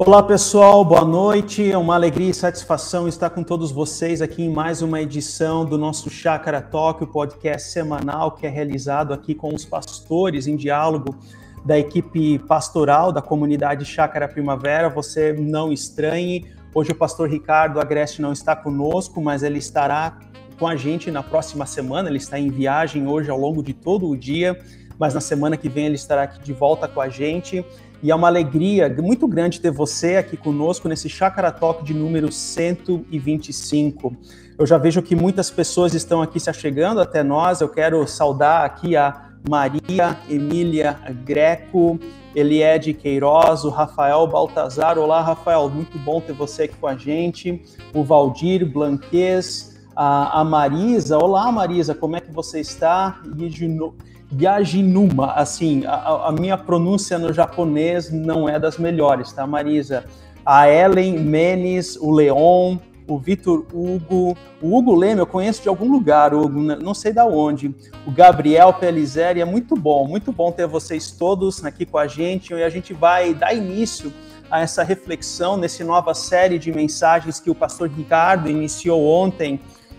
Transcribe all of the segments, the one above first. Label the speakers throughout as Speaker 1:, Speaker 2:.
Speaker 1: Olá pessoal, boa noite. É uma alegria e satisfação estar com todos vocês aqui em mais uma edição do nosso Chácara Talk, o podcast semanal que é realizado aqui com os pastores em diálogo da equipe pastoral da comunidade Chácara Primavera. Você não estranhe, hoje o pastor Ricardo Agreste não está conosco, mas ele estará com a gente na próxima semana. Ele está em viagem hoje ao longo de todo o dia, mas na semana que vem ele estará aqui de volta com a gente. E é uma alegria muito grande ter você aqui conosco nesse Chácara Talk de número 125. Eu já vejo que muitas pessoas estão aqui se achegando até nós. Eu quero saudar aqui a Maria Emília Greco, Eliede Queiroz, o Rafael Baltazar. Olá, Rafael, muito bom ter você aqui com a gente. O Valdir Blanquez, a, Marisa. Olá, Marisa, como é que você está? E de novo Yajinuma, assim, a, a, minha pronúncia no japonês não é das melhores, tá, Marisa? A Ellen Menes, o Leon, o Vitor Hugo, o Hugo Leme eu conheço de algum lugar, Hugo, né, não sei da onde. O Gabriel Pelizeri, é muito bom, muito bom ter vocês todos aqui com a gente e a gente vai dar início a essa reflexão nessa nova série de mensagens que o pastor Ricardo iniciou ontem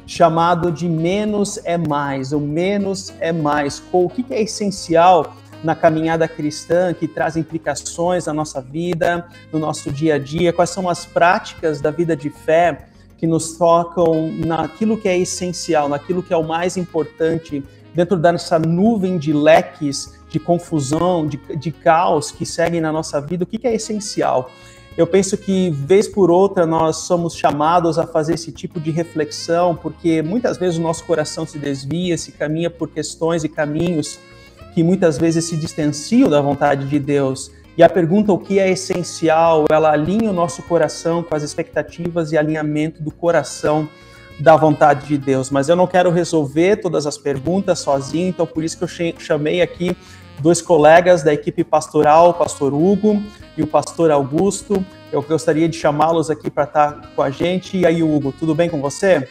Speaker 1: chamado de menos é mais, o menos é mais. O que é essencial na caminhada cristã que traz implicações na nossa vida, no nosso dia a dia? Quais são as práticas da vida de fé que nos tocam naquilo que é essencial, naquilo que é o mais importante dentro dessa nuvem de leques de confusão, de, de caos que seguem na nossa vida? O que é essencial? Eu penso que, vez por outra, nós somos chamados a fazer esse tipo de reflexão, porque muitas vezes o nosso coração se desvia, se caminha por questões e caminhos que muitas vezes se distanciam da vontade de Deus. E a pergunta, o que é essencial, ela alinha o nosso coração com as expectativas e alinhamento do coração da vontade de Deus. Mas eu não quero resolver todas as perguntas sozinho, então por isso que eu chamei aqui dois colegas da equipe pastoral, o pastor Hugo e o pastor Augusto. Eu gostaria de chamá-los aqui para estar com a gente. E aí, Hugo, tudo bem com você?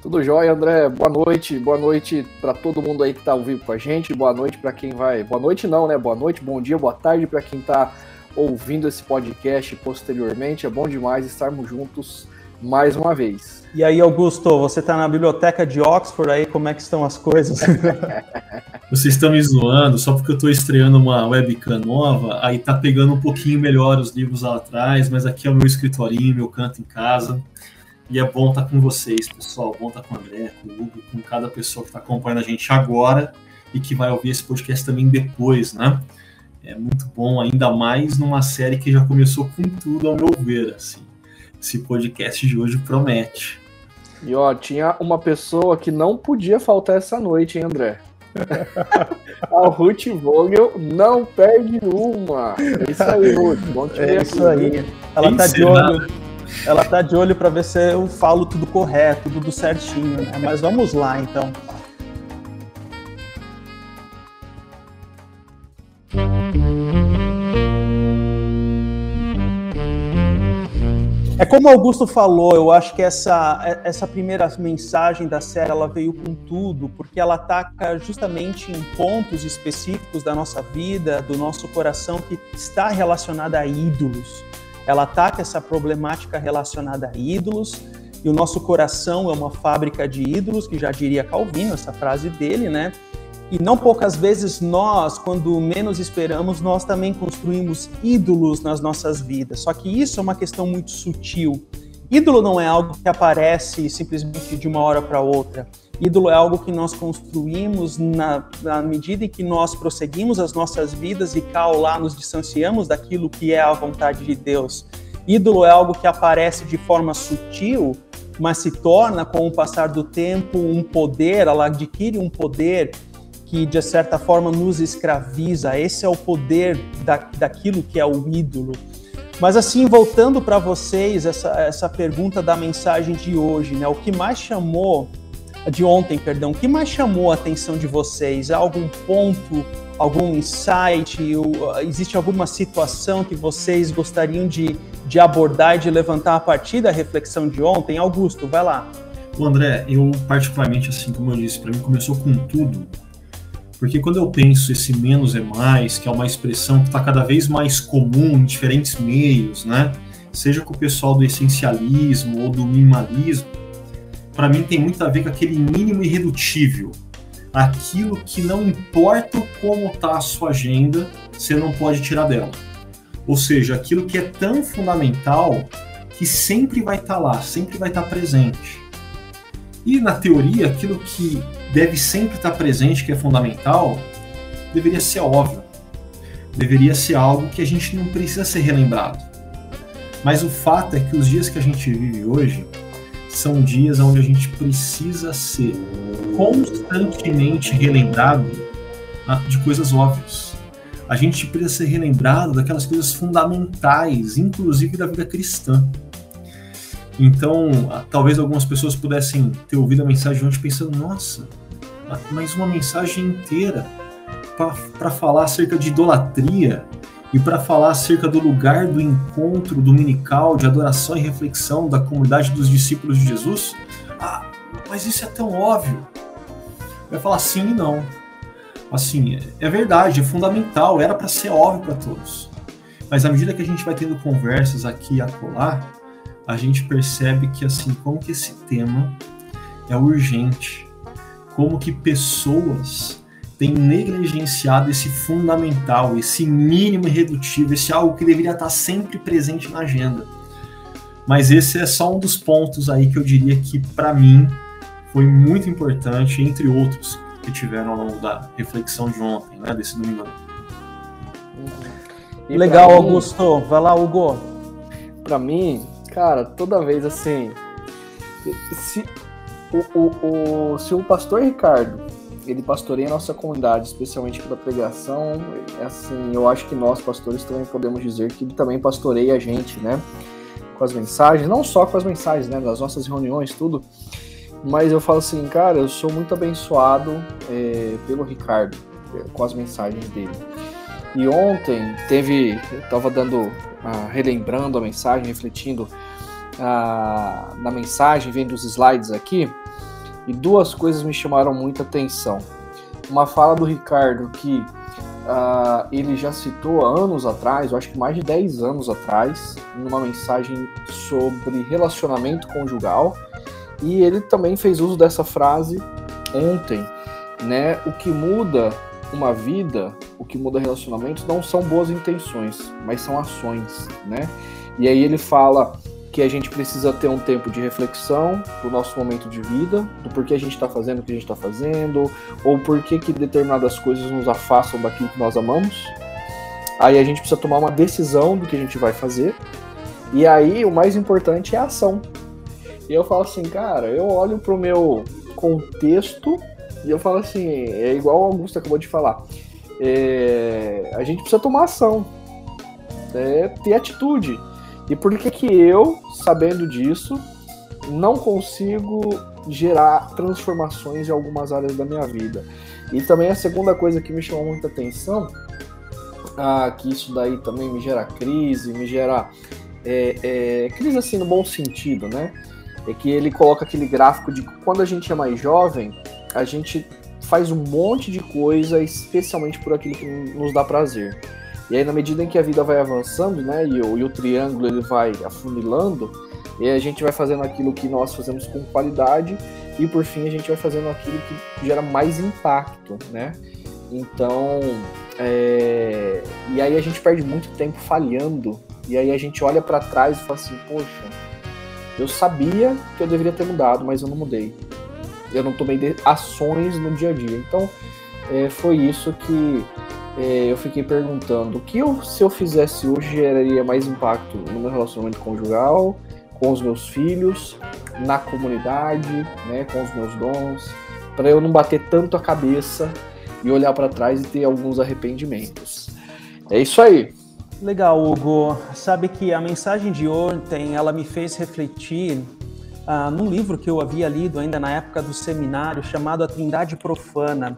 Speaker 2: Tudo jóia, André. Boa noite. Boa noite para todo mundo aí que está ao vivo com a gente. Boa noite para quem vai. Boa noite, não, né? Boa noite, bom dia, boa tarde para quem está ouvindo esse podcast posteriormente. É bom demais estarmos juntos mais uma vez.
Speaker 1: E aí, Augusto, você está na biblioteca de Oxford aí, como é que estão as coisas?
Speaker 3: Vocês estão me zoando só porque eu estou estreando uma webcam nova, aí tá pegando um pouquinho melhor os livros lá atrás, mas aqui é o meu escritorinho, meu canto em casa. E é bom estar tá com vocês, pessoal. Bom estar tá com o André, com o Hugo, com cada pessoa que está acompanhando a gente agora e que vai ouvir esse podcast também depois, né? É muito bom, ainda mais numa série que já começou com tudo, ao meu ver, assim. Esse podcast de hoje promete.
Speaker 2: E ó, tinha uma pessoa que não podia faltar essa noite, hein, André? a Ruth Vogel não perde uma. É isso aí, Ruth.
Speaker 1: Bom te é isso aí. Ela tá de olho. Ela tá de olho para ver se eu falo tudo correto, tudo certinho, né? Mas vamos lá, então. É como Augusto falou, eu acho que essa, essa primeira mensagem da série ela veio com tudo, porque ela ataca justamente em pontos específicos da nossa vida, do nosso coração, que está relacionada a ídolos. Ela ataca essa problemática relacionada a ídolos, e o nosso coração é uma fábrica de ídolos, que já diria Calvino, essa frase dele, né? E não poucas vezes nós, quando menos esperamos, nós também construímos ídolos nas nossas vidas. Só que isso é uma questão muito sutil. Ídolo não é algo que aparece simplesmente de uma hora para outra. Ídolo é algo que nós construímos na, na, medida em que nós prosseguimos as nossas vidas e cá ou lá nos distanciamos daquilo que é a vontade de Deus. Ídolo é algo que aparece de forma sutil, mas se torna, com o passar do tempo, um poder, ela adquire um poder que de certa forma nos escraviza. Esse é o poder da, daquilo que é o ídolo. Mas assim, voltando para vocês, essa, essa pergunta da mensagem de hoje, né? O que mais chamou, de ontem, perdão, o que mais chamou a atenção de vocês? Algum ponto, algum insight? Existe alguma situação que vocês gostariam de, de abordar e de levantar a partir da reflexão de ontem? Augusto, vai lá.
Speaker 3: O André, eu particularmente, assim como eu disse, para mim começou com tudo Porque quando eu penso esse menos é mais, que é uma expressão que está cada vez mais comum em diferentes meios, né? Seja com o pessoal do essencialismo ou do minimalismo, para mim tem muito a ver com aquele mínimo irredutível. Aquilo que não importa como está a sua agenda, você não pode tirar dela. Ou seja, aquilo que é tão fundamental que sempre vai estar tá lá, sempre vai estar tá presente. E na teoria, aquilo que deve sempre estar presente, que é fundamental, deveria ser óbvio. Deveria ser algo que a gente não precisa ser relembrado. Mas o fato é que os dias que a gente vive hoje são dias onde a gente precisa ser constantemente relembrado ah, de coisas óbvias. A gente precisa ser relembrado daquelas coisas fundamentais, inclusive da vida cristã. Então, talvez algumas pessoas pudessem ter ouvido a mensagem ontem pensando: nossa, mais uma mensagem inteira para falar acerca de idolatria e para falar acerca do lugar do encontro dominical de adoração e reflexão da comunidade dos discípulos de Jesus. Ah, mas isso é tão óbvio. Vai falar sim e não. Assim, é verdade, é fundamental, era para ser óbvio para todos. Mas à medida que a gente vai tendo conversas aqui e acolá, a gente percebe que assim, como que esse tema é urgente, como que pessoas têm negligenciado esse fundamental, esse mínimo irredutível, esse algo que deveria estar sempre presente na agenda. Mas esse é só um dos pontos aí que eu diria que para mim foi muito importante, entre outros que tiveram ao longo da reflexão de ontem, né, desse domingo.
Speaker 1: Legal, mim, Augusto. Vai lá, Hugo.
Speaker 2: Para mim, Cara, toda vez assim. Se o, o, o, se o pastor Ricardo ele pastoreia a nossa comunidade, especialmente pela pregação, é assim, eu acho que nós, pastores, também podemos dizer que ele também pastoreia a gente, né? Com as mensagens, não só com as mensagens, né? Das nossas reuniões, tudo. Mas eu falo assim, cara, eu sou muito abençoado é, pelo Ricardo, é, com as mensagens dele. E ontem teve, eu tava dando, ah, relembrando a mensagem, refletindo ah, na mensagem, vendo os slides aqui, e duas coisas me chamaram muita atenção. Uma fala do Ricardo que ah, ele já citou anos atrás, eu acho que mais de 10 anos atrás, numa mensagem sobre relacionamento conjugal, e ele também fez uso dessa frase ontem, né? O que muda uma vida, o que muda relacionamentos não são boas intenções, mas são ações, né? E aí ele fala que a gente precisa ter um tempo de reflexão do nosso momento de vida, do porquê a gente está fazendo o que a gente está fazendo, ou porquê que determinadas coisas nos afastam daquilo que nós amamos. Aí a gente precisa tomar uma decisão do que a gente vai fazer. E aí o mais importante é a ação. E eu falo assim, cara, eu olho para o meu contexto e eu falo assim, é igual o Augusto acabou de falar. É, a gente precisa tomar ação, é, ter atitude. E por que que eu, sabendo disso, não consigo gerar transformações em algumas áreas da minha vida? E também a segunda coisa que me chamou muita atenção, ah, que isso daí também me gera crise, me gera é, é, crise assim no bom sentido, né? É que ele coloca aquele gráfico de quando a gente é mais jovem, a gente faz um monte de coisa, especialmente por aquilo que nos dá prazer. E aí, na medida em que a vida vai avançando, né, e o, e o triângulo ele vai afunilando, e a gente vai fazendo aquilo que nós fazemos com qualidade, e por fim a gente vai fazendo aquilo que gera mais impacto, né? Então, é... e aí a gente perde muito tempo falhando, e aí a gente olha para trás e fala assim, poxa, eu sabia que eu deveria ter mudado, mas eu não mudei eu não tomei ações no dia a dia. Então, é, foi isso que é, eu fiquei perguntando. O que eu, se eu fizesse hoje geraria mais impacto no meu relacionamento conjugal, com os meus filhos, na comunidade, né, com os meus dons, para eu não bater tanto a cabeça e olhar para trás e ter alguns arrependimentos. É isso aí.
Speaker 1: Legal, Hugo. Sabe que a mensagem de ontem ela me fez refletir ah, num livro que eu havia lido ainda na época do seminário, chamado A Trindade Profana.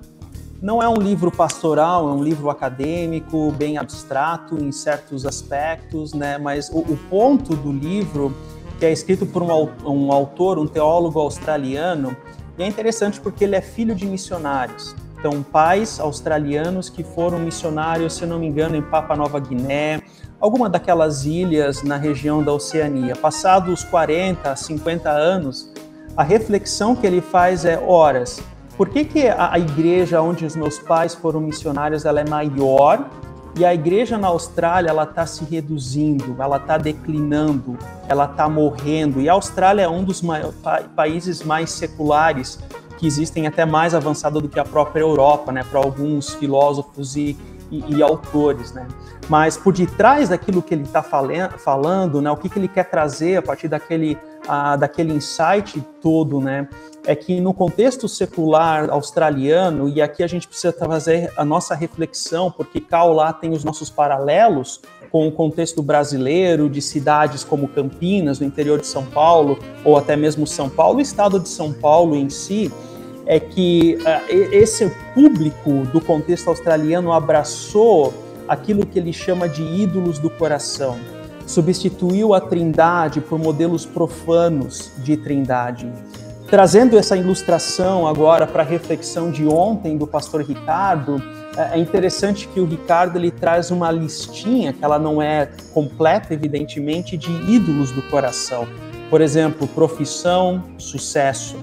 Speaker 1: Não é um livro pastoral, é um livro acadêmico, bem abstrato em certos aspectos, né? mas o, o ponto do livro, que é escrito por um, um autor, um teólogo australiano, e é interessante porque ele é filho de missionários. Então, pais australianos que foram missionários, se não me engano, em Papua Nova Guiné, alguma daquelas ilhas na região da Oceania. Passados 40, 50 anos, a reflexão que ele faz é: horas, por que, que a, a igreja onde os meus pais foram missionários ela é maior e a igreja na Austrália ela está se reduzindo, ela está declinando, ela está morrendo. E a Austrália é um dos pa países mais seculares que existem, até mais avançado do que a própria Europa, né? Para alguns filósofos e, e, e, autores, né? Mas por detrás daquilo que ele está falando, né? O que, que ele quer trazer a partir daquele, daquele insight todo, né? é que no contexto secular australiano, e aqui a gente precisa fazer a nossa reflexão, porque cá lá tem os nossos paralelos com o contexto brasileiro, de cidades como Campinas, no interior de São Paulo, ou até mesmo São Paulo, o estado de São Paulo em si, é que uh, esse público do contexto australiano abraçou aquilo que ele chama de ídolos do coração, substituiu a trindade por modelos profanos de trindade. Trazendo essa ilustração agora para a reflexão de ontem do pastor Ricardo, é, é interessante que o Ricardo ele traz uma listinha, que ela não é completa, evidentemente, de ídolos do coração. Por exemplo, profissão, sucesso.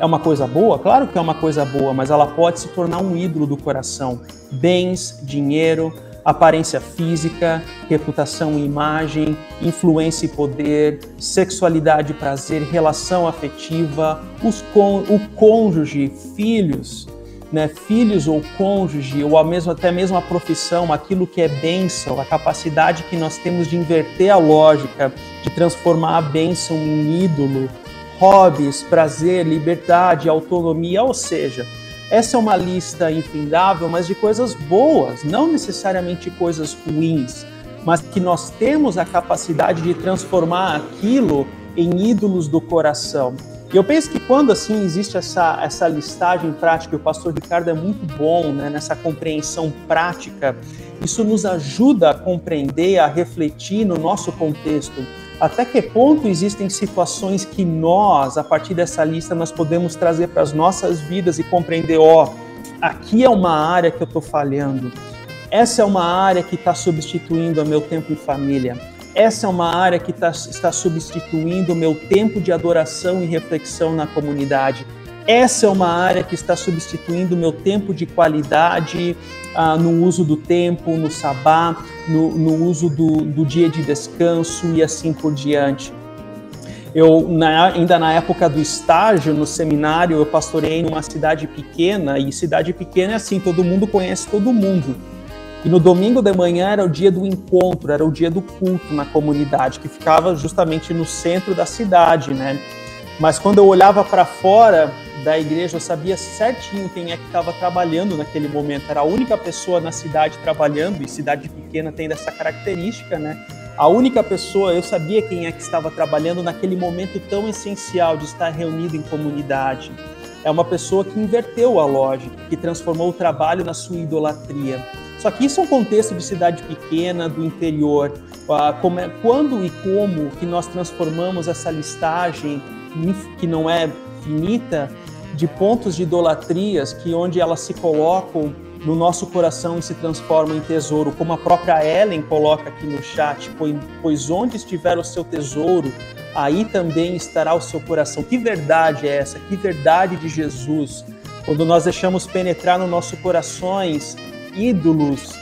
Speaker 1: É uma coisa boa? Claro que é uma coisa boa, mas ela pode se tornar um ídolo do coração. Bens, dinheiro, aparência física, reputação e imagem, influência e poder, sexualidade e prazer, relação afetiva, os o cônjuge, filhos, né, filhos ou cônjuge, ou mesmo, até mesmo a profissão, aquilo que é bênção, a capacidade que nós temos de inverter a lógica, de transformar a bênção em ídolo, hobbies, prazer, liberdade, autonomia, ou seja, essa é uma lista infindável, mas de coisas boas, não necessariamente coisas ruins, mas que nós temos a capacidade de transformar aquilo em ídolos do coração. E eu penso que quando assim existe essa, essa listagem prática, o pastor Ricardo é muito bom né, nessa compreensão prática, isso nos ajuda a compreender, a refletir no nosso contexto até que ponto existem situações que nós, a partir dessa lista, nós podemos trazer para as nossas vidas e compreender, ó, aqui é uma área que eu estou falhando, essa é uma área que está substituindo o meu tempo em família, essa é uma área que tá, está substituindo o meu tempo de adoração e reflexão na comunidade. Essa é uma área que está substituindo o meu tempo de qualidade ah, no uso do tempo, no sabá, no, no uso do, do, dia de descanso e assim por diante. Eu, na, ainda na época do estágio, no seminário, eu pastorei numa cidade pequena, e cidade pequena é assim, todo mundo conhece todo mundo. E no domingo de manhã era o dia do encontro, era o dia do culto na comunidade, que ficava justamente no centro da cidade, né? Mas quando eu olhava para fora, da igreja, sabia certinho quem é que estava trabalhando naquele momento. Era a única pessoa na cidade trabalhando, e cidade pequena tem dessa característica, né? A única pessoa, eu sabia quem é que estava trabalhando naquele momento tão essencial de estar reunido em comunidade. É uma pessoa que inverteu a lógica, que transformou o trabalho na sua idolatria. Só que isso é um contexto de cidade pequena, do interior. Ah, é, quando e como que nós transformamos essa listagem, que não é finita, de pontos de idolatrias que onde elas se colocam no nosso coração e se transformam em tesouro, como a própria Ellen coloca aqui no chat, pois onde estiver o seu tesouro, aí também estará o seu coração. Que verdade é essa? Que verdade de Jesus? Quando nós deixamos penetrar no nosso corações ídolos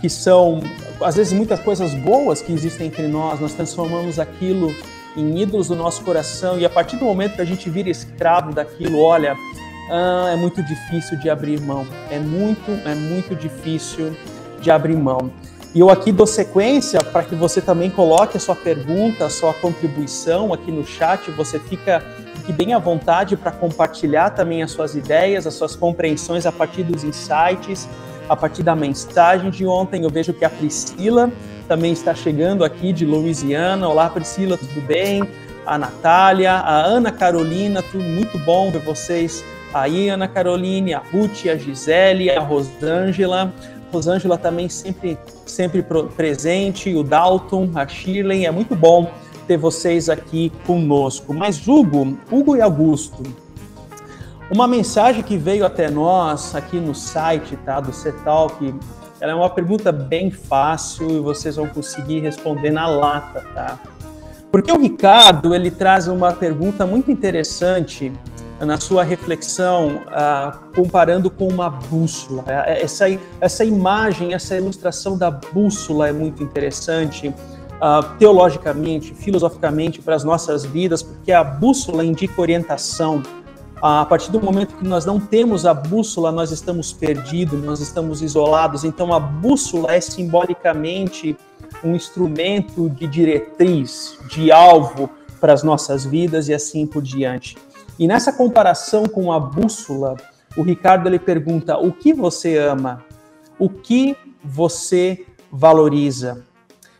Speaker 1: que são às vezes muitas coisas boas que existem entre nós, nós transformamos aquilo em ídolos do nosso coração e a partir do momento que a gente vira escravo daquilo, olha, ah, é muito difícil de abrir mão. É muito, é muito difícil de abrir mão. E eu aqui dou sequência para que você também coloque a sua pergunta, a sua contribuição aqui no chat. Você fica, fique bem à vontade para compartilhar também as suas ideias, as suas compreensões a partir dos insights, a partir da mensagem de ontem. Eu vejo que a Priscila também está chegando aqui de Louisiana. Olá, Priscila, tudo bem? A Natália, a Ana Carolina, tudo muito bom ver vocês aí, Ana Caroline, a Ruth, a Gisele, a Rosângela. Rosângela também sempre, sempre presente, o Dalton, a Shirley, é muito bom ter vocês aqui conosco. Mas Hugo, Hugo e Augusto, Uma mensagem que veio até nós aqui no site tá, do CETALK, ela é uma pergunta bem fácil e vocês vão conseguir responder na lata, tá? Porque o Ricardo, ele traz uma pergunta muito interessante na sua reflexão, uh, comparando com uma bússola. É, essa, essa imagem, essa ilustração da bússola é muito interessante, uh, teologicamente, filosoficamente, para as nossas vidas, porque a bússola indica orientação, a partir do momento que nós não temos a bússola, nós estamos perdidos, nós estamos isolados. Então, a bússola é simbolicamente um instrumento de diretriz, de alvo para as nossas vidas e assim por diante. E nessa comparação com a bússola, o Ricardo ele pergunta: o que você ama? O que você valoriza?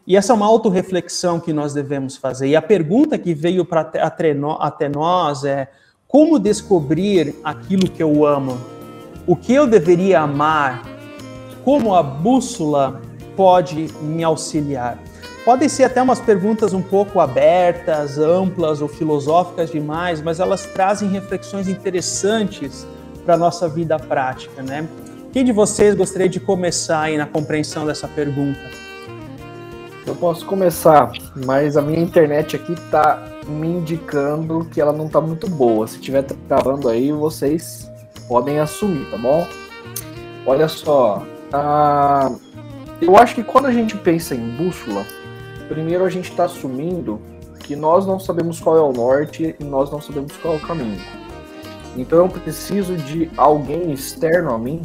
Speaker 1: E essa é uma autorreflexão que nós devemos fazer. E a pergunta que veio até nós é: como descobrir aquilo que eu amo? O que eu deveria amar? Como a bússola pode me auxiliar? Podem ser até umas perguntas um pouco abertas, amplas ou filosóficas demais, mas elas trazem reflexões interessantes para a nossa vida prática, né? Quem de vocês gostaria de começar aí na compreensão dessa pergunta?
Speaker 2: Eu posso começar, mas a minha internet aqui está me indicando que ela não está muito boa. Se estiver travando aí, vocês podem assumir, tá bom? Olha só, ah, eu acho que quando a gente pensa em bússola, primeiro a gente está assumindo que nós não sabemos qual é o norte e nós não sabemos qual é o caminho. Então eu preciso de alguém externo a mim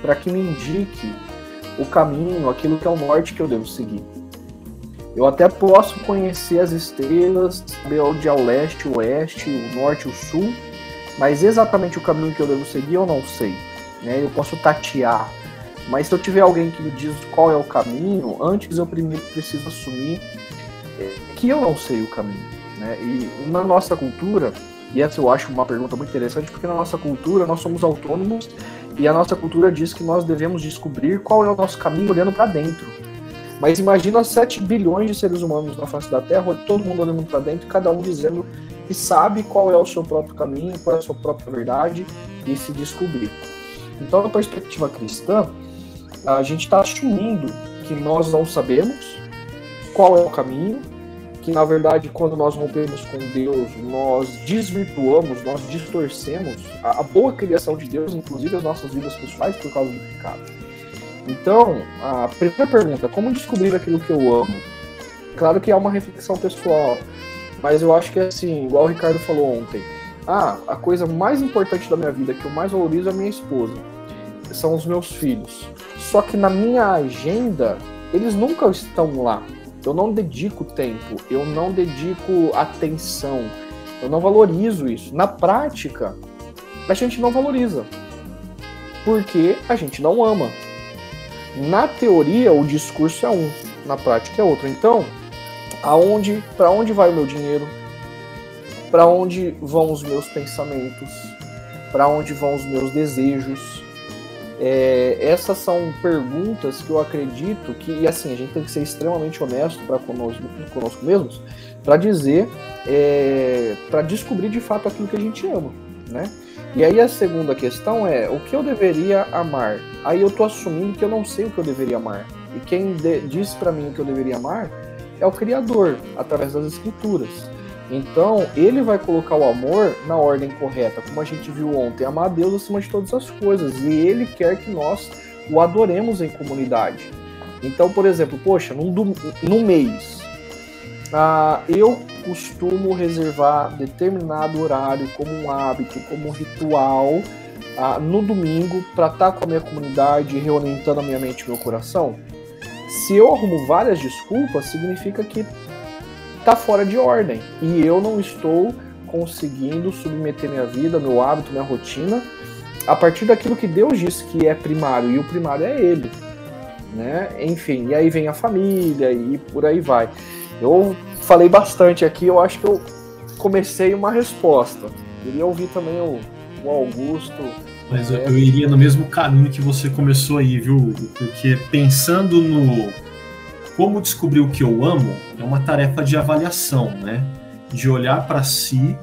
Speaker 2: para que me indique o caminho, aquilo que é o norte que eu devo seguir. Eu até posso conhecer as estrelas, saber onde é o leste, o oeste, o norte, o sul, mas exatamente o caminho que eu devo seguir eu não sei. Né? Eu posso tatear, mas se eu tiver alguém que me diz qual é o caminho, antes eu primeiro preciso assumir é, que eu não sei o caminho. Né? E na nossa cultura, e essa eu acho uma pergunta muito interessante, porque na nossa cultura nós somos autônomos e a nossa cultura diz que nós devemos descobrir qual é o nosso caminho olhando para dentro. Mas imagina 7 bilhões de seres humanos na face da Terra, todo mundo olhando para dentro, cada um dizendo que sabe qual é o seu próprio caminho, qual é a sua própria verdade e se descobrir. Então, na perspectiva cristã, a gente está assumindo que nós não sabemos qual é o caminho, que na verdade, quando nós rompemos com Deus, nós desvirtuamos, nós distorcemos a, a boa criação de Deus, inclusive as nossas vidas pessoais, por causa do pecado. Então, a primeira pergunta, como descobrir aquilo que eu amo? Claro que é uma reflexão pessoal, mas eu acho que é assim, igual o Ricardo falou ontem. Ah, a coisa mais importante da minha vida, que eu mais valorizo é a minha esposa. São os meus filhos. Só que na minha agenda, eles nunca estão lá. Eu não dedico tempo, eu não dedico atenção, eu não valorizo isso. Na prática, a gente não valoriza. Porque a gente não ama. Na teoria, o discurso é um, na prática é outro. Então, aonde, para onde vai o meu dinheiro? Para onde vão os meus pensamentos? Para onde vão os meus desejos? É, essas são perguntas que eu acredito que, e assim, a gente tem que ser extremamente honesto para conosco, conosco mesmos, para dizer, é, para descobrir de fato aquilo que a gente ama, né? E aí a segunda questão é o que eu deveria amar? Aí eu tô assumindo que eu não sei o que eu deveria amar. E quem de, diz para mim o que eu deveria amar é o Criador, através das Escrituras. Então, ele vai colocar o amor na ordem correta, como a gente viu ontem, amar a Deus acima de todas as coisas. E ele quer que nós o adoremos em comunidade. Então, por exemplo, poxa, num, num mês, ah, eu costumo reservar determinado horário como um hábito, como um ritual ah, no domingo para estar tá com a minha comunidade, reorientando a minha mente e meu coração. Se eu arrumo várias desculpas, significa que está fora de ordem e eu não estou conseguindo submeter minha vida, meu hábito, minha rotina a partir daquilo que Deus disse que é primário e o primário é Ele, né? Enfim, e aí vem a família e por aí vai. Eu falei bastante aqui, eu acho que eu comecei uma resposta. Queria ouvir também o, o Augusto.
Speaker 3: Mas eu, eu, iria no mesmo caminho que você começou aí, viu? Porque pensando no como descobrir o que eu amo, é uma tarefa de avaliação, né? De olhar para si,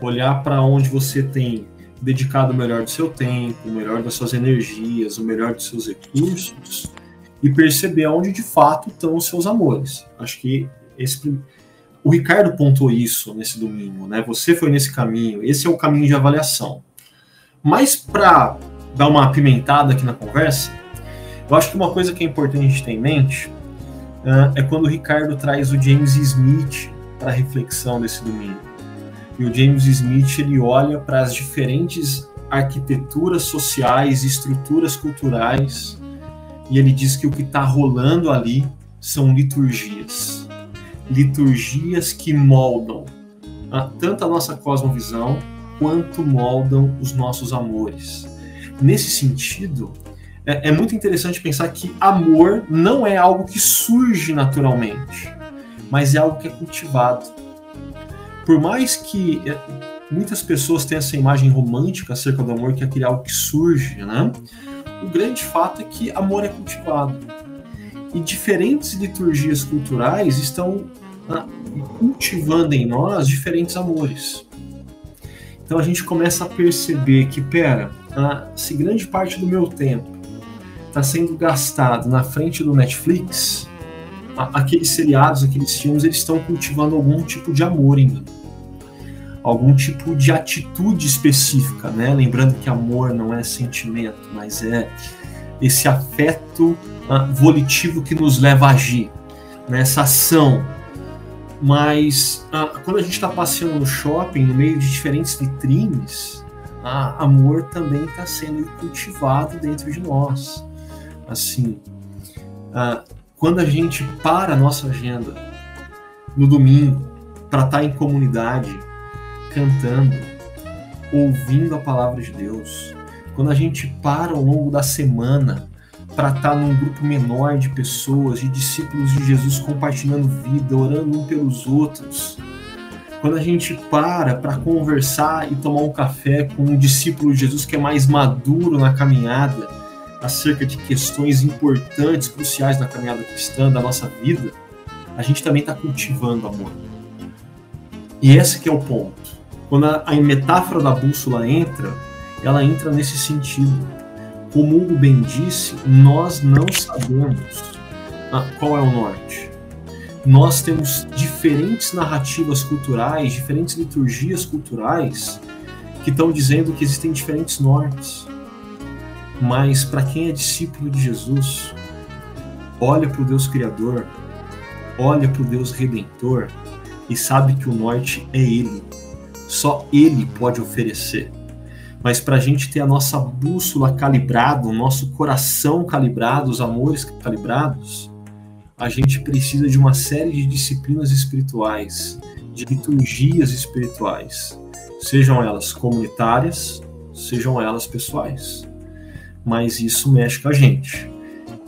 Speaker 3: olhar para onde você tem dedicado o melhor do seu tempo, o melhor das suas energias, o melhor dos seus recursos e perceber onde de fato estão os seus amores. Acho que esse, o Ricardo pontuou isso nesse domingo, né? Você foi nesse caminho, esse é o caminho de avaliação. Mas para dar uma apimentada aqui na conversa, eu acho que uma coisa que é importante a gente ter em mente uh, é quando o Ricardo traz o James Smith para a reflexão desse domingo. E o James Smith ele olha para as diferentes arquiteturas sociais, estruturas culturais, e ele diz que o que está rolando ali são liturgias. Liturgias que moldam a, tanto a nossa cosmovisão quanto moldam os nossos amores. Nesse sentido, é, é muito interessante pensar que amor não é algo que surge naturalmente, mas é algo que é cultivado. Por mais que é, muitas pessoas tenham essa imagem romântica acerca do amor, que é aquele algo que surge, né? O grande fato é que amor é cultivado. E diferentes liturgias culturais estão ah, cultivando em nós diferentes amores. Então a gente começa a perceber que, pera, ah, se grande parte do meu tempo está sendo gastado na frente do Netflix, aqueles seriados, aqueles filmes, eles estão cultivando algum tipo de amor ainda. Algum tipo de atitude específica, né? Lembrando que amor não é sentimento, mas é esse afeto uh, volitivo que nos leva a agir, né? essa ação. Mas uh, quando a gente está passeando no shopping, no meio de diferentes vitrines, uh, amor também está sendo cultivado dentro de nós. Assim, uh, quando a gente para a nossa agenda no domingo para estar tá em comunidade, cantando, ouvindo a palavra de Deus, quando a gente para ao longo da semana para estar num grupo menor de pessoas, de discípulos de Jesus compartilhando vida, orando um pelos outros, quando a gente para para conversar e tomar um café com um discípulo de Jesus que é mais maduro na caminhada, acerca de questões importantes, cruciais na caminhada cristã, da nossa vida, a gente também está cultivando amor. E esse que é o ponto. Quando a metáfora da bússola entra, ela entra nesse sentido. Como Hugo bem disse, nós não sabemos ah, qual é o norte. Nós temos diferentes narrativas culturais, diferentes liturgias culturais que estão dizendo que existem diferentes nortes. Mas para quem é discípulo de Jesus, olha para o Deus Criador, olha para o Deus Redentor e sabe que o norte é Ele. Só Ele pode oferecer. Mas para a gente ter a nossa bússola calibrada, o nosso coração calibrado, os amores calibrados, a gente precisa de uma série de disciplinas espirituais, de liturgias espirituais, sejam elas comunitárias, sejam elas pessoais mas isso mexe com a gente.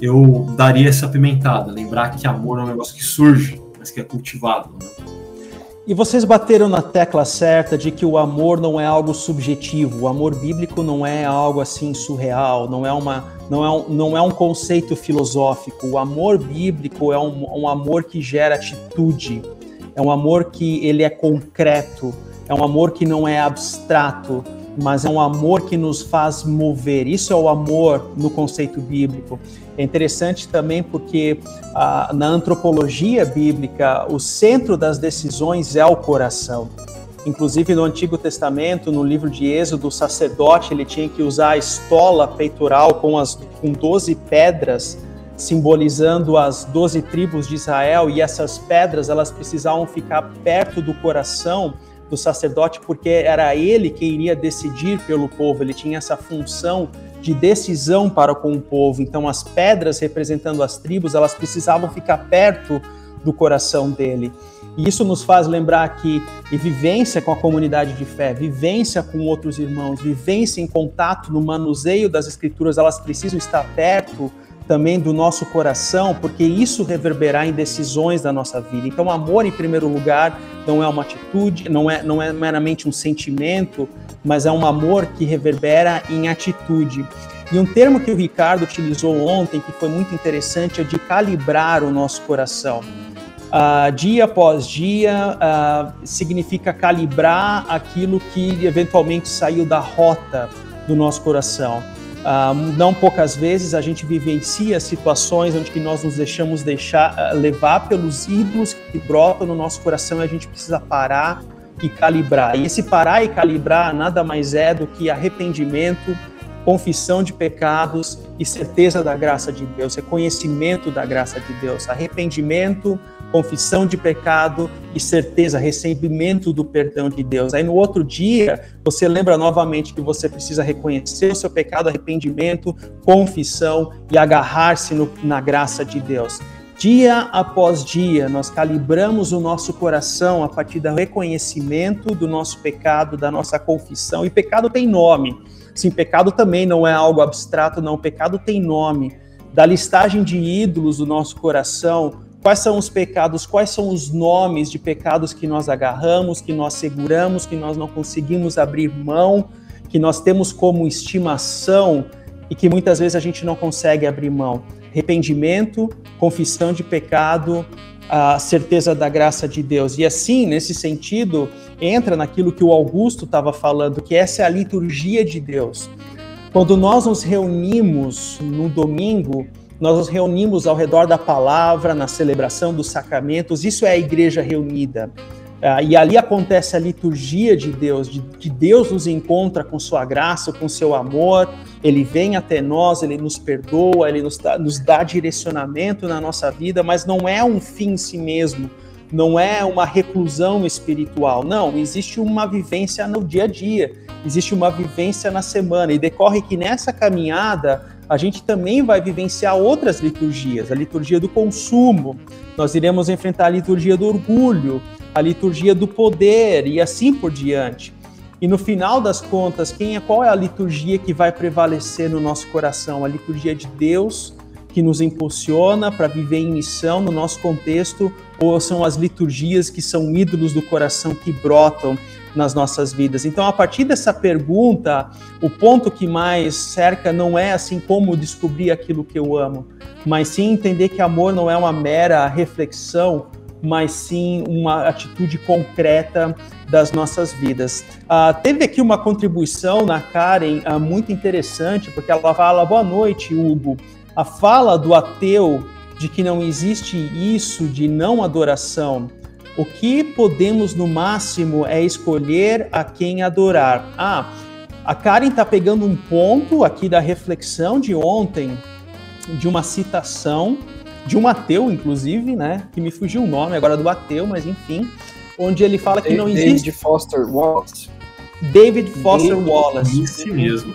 Speaker 3: Eu daria essa pimentada, lembrar que amor é um negócio que surge, mas que é cultivado. Né?
Speaker 1: E vocês bateram na tecla certa de que o amor não é algo subjetivo, o amor bíblico não é algo assim surreal, não é, uma, não é, um, não é um conceito filosófico. O amor bíblico é um, um amor que gera atitude, é um amor que ele é concreto, é um amor que não é abstrato, mas é um amor que nos faz mover. Isso é o amor no conceito bíblico. É interessante também porque ah, na antropologia bíblica, o centro das decisões é o coração. Inclusive no Antigo Testamento, no livro de Êxodo, o sacerdote ele tinha que usar a estola peitoral com as com 12 pedras simbolizando as 12 tribos de Israel e essas pedras elas precisavam ficar perto do coração do sacerdote, porque era ele quem iria decidir pelo povo, ele tinha essa função de decisão para com o povo. Então, as pedras representando as tribos, elas precisavam ficar perto do coração dele. E isso nos faz lembrar que e vivência com a comunidade de fé, vivência com outros irmãos, vivência em contato no manuseio das escrituras, elas precisam estar perto também do nosso coração, porque isso reverberar em decisões da nossa vida. Então, amor, em primeiro lugar, não é uma atitude, não é, não é meramente um sentimento, mas é um amor que reverbera em atitude. E um termo que o Ricardo utilizou ontem, que foi muito interessante, é de calibrar o nosso coração. Uh, dia após dia uh, significa calibrar aquilo que eventualmente saiu da rota do nosso coração. Uh, não poucas vezes a gente vivencia situações onde que nós nos deixamos deixar, levar pelos ídolos que brotam no nosso coração e a gente precisa parar e calibrar. E esse parar e calibrar nada mais é do que arrependimento, confissão de pecados e certeza da graça de Deus, reconhecimento da graça de Deus, arrependimento, confissão de pecado e certeza, recebimento do perdão de Deus. Aí no outro dia, você lembra novamente que você precisa reconhecer o seu pecado, arrependimento, confissão e agarrar-se na graça de Deus. Dia após dia, nós calibramos o nosso coração a partir do reconhecimento do nosso pecado, da nossa confissão. E pecado tem nome. Sim, pecado também não é algo abstrato, não. Pecado tem nome. Da listagem de ídolos do nosso coração, quais são os pecados, quais são os nomes de pecados que nós agarramos, que nós seguramos, que nós não conseguimos abrir mão, que nós temos como estimação e que muitas vezes a gente não consegue abrir mão arrependimento, confissão de pecado, a certeza da graça de Deus. E assim, nesse sentido, entra naquilo que o Augusto estava falando, que essa é a liturgia de Deus. Quando nós nos reunimos no domingo, nós nos reunimos ao redor da palavra, na celebração dos sacramentos, isso é a igreja reunida. Uh, e ali acontece a liturgia de Deus, de que Deus nos encontra com sua graça, com seu amor, ele vem até nós, ele nos perdoa, ele nos dá, nos dá direcionamento na nossa vida, mas não é um fim em si mesmo, não é uma reclusão espiritual, não, existe uma vivência no dia a dia, existe uma vivência na semana, e decorre que nessa caminhada a gente também vai vivenciar outras liturgias, a liturgia do consumo, nós iremos enfrentar a liturgia do orgulho, a liturgia do poder e assim por diante. E no final das contas, quem é qual é a liturgia que vai prevalecer no nosso coração? A liturgia de Deus que nos impulsiona para viver em missão no nosso contexto ou são as liturgias que são ídolos do coração que brotam nas nossas vidas? Então, a partir dessa pergunta, o ponto que mais cerca não é assim como descobrir aquilo que eu amo, mas sim entender que amor não é uma mera reflexão mas sim uma atitude concreta das nossas vidas. Uh, teve aqui uma contribuição na Karen uh, muito interessante, porque ela fala: boa noite, Hugo. A fala do ateu de que não existe isso de não adoração. O que podemos no máximo é escolher a quem adorar. Ah, a Karen está pegando um ponto aqui da reflexão de ontem, de uma citação de um ateu, inclusive, né? Que me fugiu o nome agora do ateu, mas enfim, onde ele fala que não existe.
Speaker 2: David Foster Wallace.
Speaker 1: David Foster David, Wallace.
Speaker 3: Esse mesmo.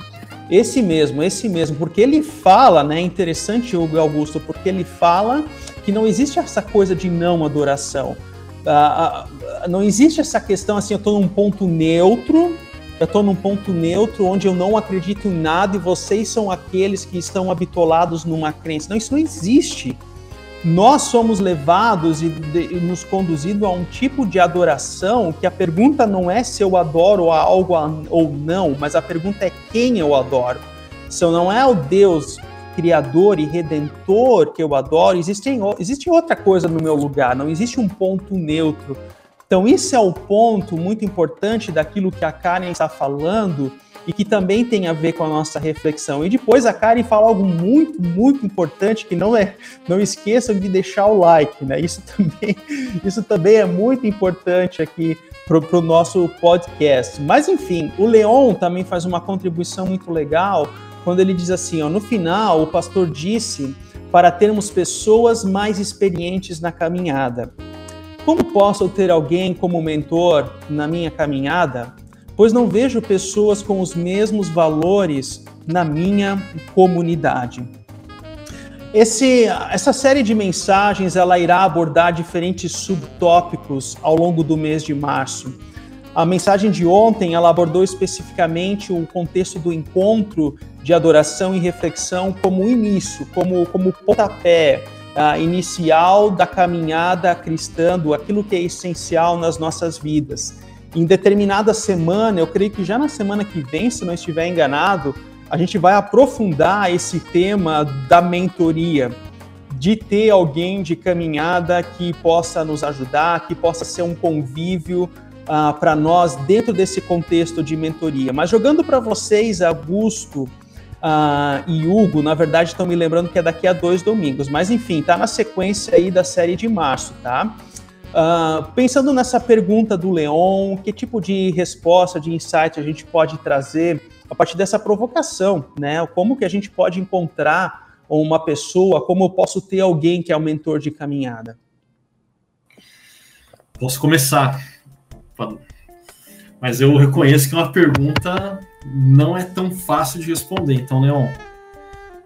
Speaker 1: Esse mesmo, esse mesmo, porque ele fala, né? Interessante, Hugo Augusto, porque ele fala que não existe essa coisa de não adoração. Ah, ah, não existe essa questão assim, eu estou num ponto neutro, eu estou num ponto neutro onde eu não acredito em nada e vocês são aqueles que estão habitolados numa crença. Não, isso não existe nós somos levados e, de, e nos conduzidos a um tipo de adoração que a pergunta não é se eu adoro algo ou não, mas a pergunta é quem eu adoro. Se eu não é o Deus criador e redentor que eu adoro, existe, outra coisa no meu lugar, não existe um ponto neutro. Então, isso é o ponto muito importante daquilo que a Karen está falando e que também tem a ver com a nossa reflexão. E depois a Karen fala algo muito, muito importante que não é, não esqueçam de deixar o like, né? Isso também, isso também é muito importante aqui para o nosso podcast. Mas enfim, o Leon também faz uma contribuição muito legal quando ele diz assim, ó, no final o pastor disse para termos pessoas mais experientes na caminhada. Como posso ter alguém como mentor na minha caminhada? pois não vejo pessoas com os mesmos valores na minha comunidade. Esse, essa série de mensagens ela irá abordar diferentes subtópicos ao longo do mês de março. A mensagem de ontem ela abordou especificamente o contexto do encontro de adoração e reflexão como início, como, como pontapé uh, inicial da caminhada cristã, do aquilo que é essencial nas nossas vidas em determinada semana, eu creio que já na semana que vem, se não estiver enganado, a gente vai aprofundar esse tema da mentoria, de ter alguém de caminhada que possa nos ajudar, que possa ser um convívio uh, para nós dentro desse contexto de mentoria. Mas jogando para vocês, Augusto uh, e Hugo, na verdade estão me lembrando que é daqui a dois domingos, mas enfim, tá na sequência aí da série de março, tá? Uh, pensando nessa pergunta do Leon, que tipo de resposta, de insight a gente pode trazer a partir dessa provocação, né? Como que a gente pode encontrar uma pessoa, como eu posso ter alguém que é o mentor de caminhada?
Speaker 3: Posso começar, mas eu reconheço que é uma pergunta não é tão fácil de responder. Então, Leon,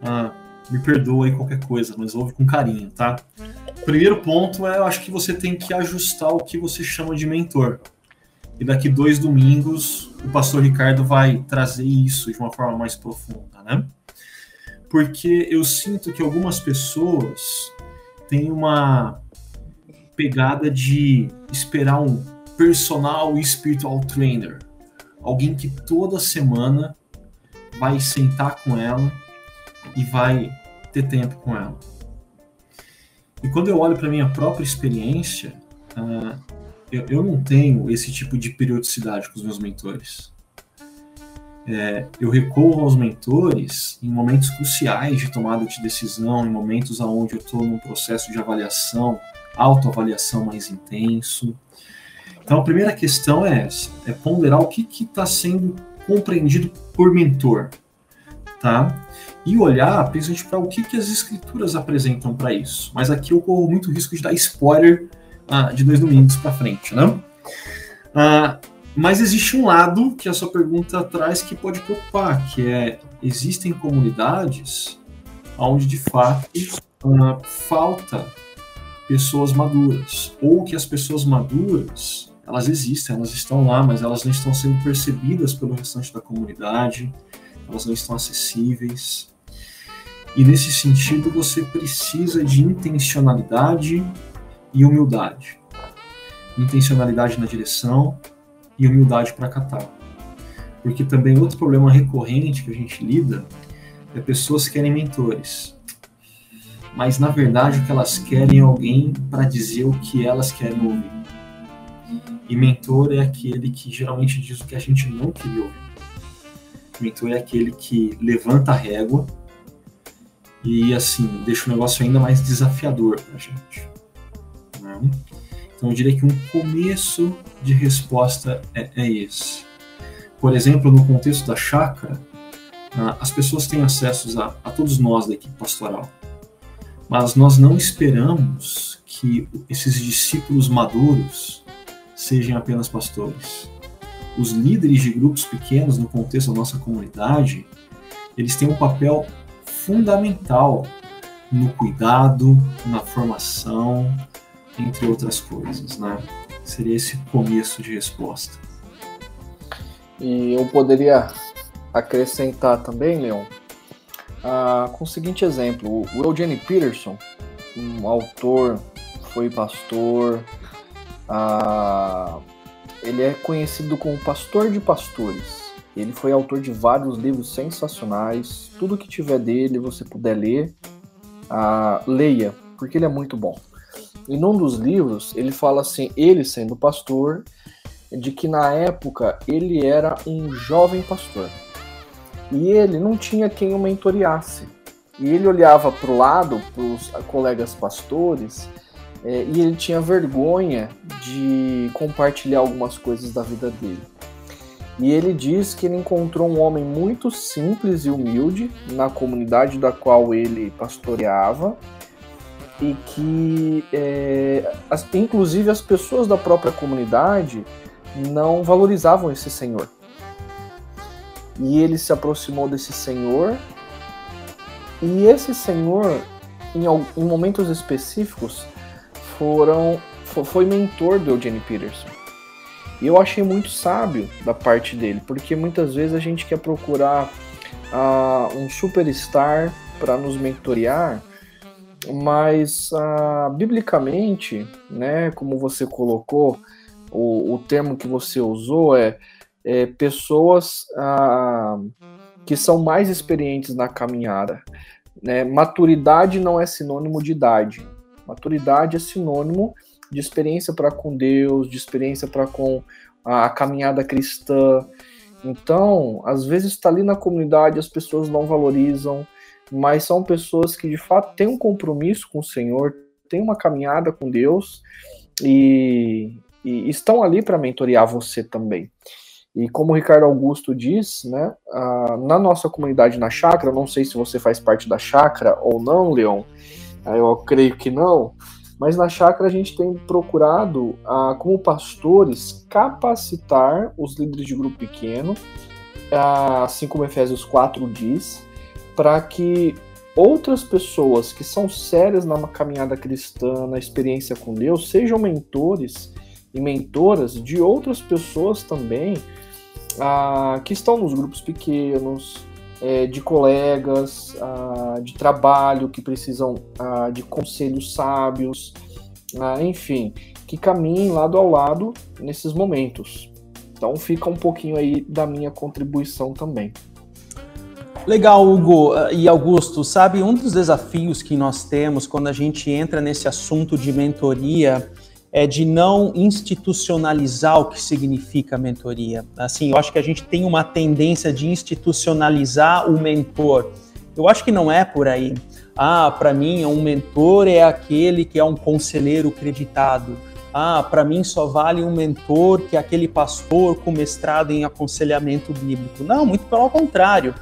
Speaker 3: ah, me perdoa aí qualquer coisa, mas ouve com carinho, tá? Primeiro ponto é, eu acho que você tem que ajustar o que você chama de mentor. E daqui dois domingos, o pastor Ricardo vai trazer isso de uma forma mais profunda, né? Porque eu sinto que algumas pessoas têm uma pegada de esperar um personal spiritual trainer, alguém que toda semana vai sentar com ela e vai ter tempo com ela. E quando eu olho para minha própria experiência, uh, eu, eu, não tenho esse tipo de periodicidade com os meus mentores. É, eu recorro aos mentores em momentos cruciais de tomada de decisão, em momentos onde eu estou num processo de avaliação, autoavaliação mais intenso. Então a primeira questão é essa, é ponderar o que está sendo compreendido por mentor, tá? E olhar principalmente para o que, que as escrituras apresentam para isso. Mas aqui eu corro muito risco de dar spoiler ah, de dois domingos para frente, né? Ah, mas existe um lado que a sua pergunta traz que pode preocupar, que é existem comunidades onde de fato ah, falta pessoas maduras, ou que as pessoas maduras elas existem, elas estão lá, mas elas não estão sendo percebidas pelo restante da comunidade, elas não estão acessíveis. E nesse sentido, você precisa de intencionalidade e humildade. Intencionalidade na direção e humildade para catar. Porque também outro problema recorrente que a gente lida é pessoas que querem mentores. Mas na verdade o que elas querem é alguém para dizer o que elas querem ouvir. E mentor é aquele que geralmente diz o que a gente não queria ouvir. Mentor é aquele que levanta a régua e, assim, deixa o negócio ainda mais desafiador para a gente. Né? Então, eu diria que um começo de resposta é, é esse. Por exemplo, no contexto da chácara, ah, as pessoas têm acesso a, a todos nós da equipe pastoral, mas nós não esperamos que esses discípulos maduros sejam apenas pastores. Os líderes de grupos pequenos no contexto da nossa comunidade, eles têm um papel fundamental no cuidado, na formação, entre outras coisas, né? Seria esse começo de resposta.
Speaker 2: E eu poderia acrescentar também, Leon, com o seguinte exemplo: o Eugene Peterson, um autor, foi pastor, ah, ele é conhecido como pastor de pastores. Ele foi autor de vários livros sensacionais. Tudo que tiver dele, você puder ler, ah, leia, porque ele é muito bom. E num dos livros, ele fala assim: ele sendo pastor, de que na época ele era um jovem pastor. E ele não tinha quem o mentoreasse. E ele olhava para o lado, para os colegas pastores, é, e ele tinha vergonha de compartilhar algumas coisas da vida dele. E ele diz que ele encontrou um homem muito simples e humilde na comunidade da qual ele pastoreava e que, é, as, inclusive, as pessoas da própria comunidade não valorizavam esse senhor. E ele se aproximou desse senhor e esse senhor, em, em momentos específicos, foram foi mentor do Eugene Peterson. E eu achei muito sábio da parte dele, porque muitas vezes a gente quer procurar uh, um superstar para nos mentorear, mas uh, biblicamente, né, como você colocou, o, o termo que você usou é, é pessoas uh, que são mais experientes na caminhada. Né? Maturidade não é sinônimo de idade. Maturidade é sinônimo de experiência para com Deus, de experiência para com a, caminhada cristã. Então, às vezes está ali na comunidade, as pessoas não valorizam, mas são pessoas que de fato têm um compromisso com o Senhor, têm uma caminhada com Deus e, e estão ali para mentorear você também. E como o Ricardo Augusto diz, né, na nossa comunidade na chácara, não sei se você faz parte da chácara ou não, Leon, eu creio que não, mas na chácara a gente tem procurado, como pastores, capacitar os líderes de grupo pequeno, assim como Efésios 4 diz, para que outras pessoas que são sérias na caminhada cristã, na experiência com Deus, sejam mentores e mentoras de outras pessoas também ah, que estão nos grupos pequenos, é, de colegas, ah, de trabalho que precisam ah, de conselhos sábios, ah, enfim, que caminhem lado ao lado nesses momentos. Então fica um pouquinho aí da minha contribuição também.
Speaker 1: Legal, Hugo e Augusto. Sabe, um dos desafios que nós temos quando a gente entra nesse assunto de mentoria é de não institucionalizar o que significa mentoria. Assim, eu acho que a gente tem uma tendência de institucionalizar o mentor. Eu acho que não é por aí. Ah, para mim, um mentor é aquele que é um conselheiro creditado. Ah, para mim só vale um mentor que é aquele pastor com mestrado em aconselhamento bíblico. Não, muito pelo contrário.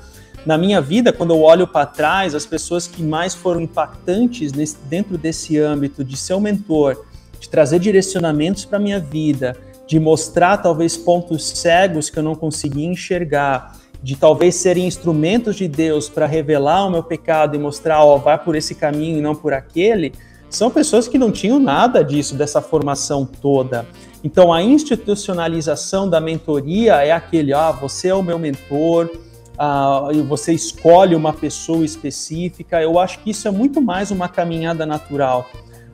Speaker 1: Na minha vida, quando eu olho para trás, as pessoas que mais foram impactantes nesse, dentro desse âmbito de ser um mentor de trazer direcionamentos para minha vida, de mostrar talvez pontos cegos que eu não conseguia enxergar, de talvez serem instrumentos de Deus para revelar o meu pecado e mostrar, ó, vai por esse caminho e não por aquele, são pessoas que não tinham nada disso, dessa formação toda. Então, a institucionalização da mentoria é aquele, ah, você é o meu mentor, ah, você escolhe uma pessoa específica. Eu acho que isso é muito mais uma caminhada natural.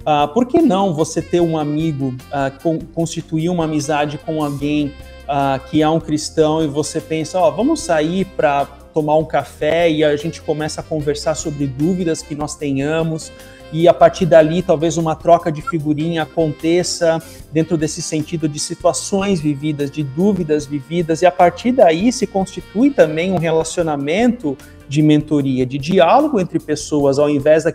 Speaker 1: Uh, por que não você ter um amigo, uh, constituir uma amizade com alguém uh, que é um cristão e você pensa, ó, oh, vamos sair para tomar um café e a gente começa a conversar sobre dúvidas que nós tenhamos e a partir dali talvez uma troca de figurinha aconteça dentro desse sentido de situações vividas, de dúvidas vividas e a partir daí se constitui também um relacionamento de mentoria, de diálogo entre pessoas, ao invés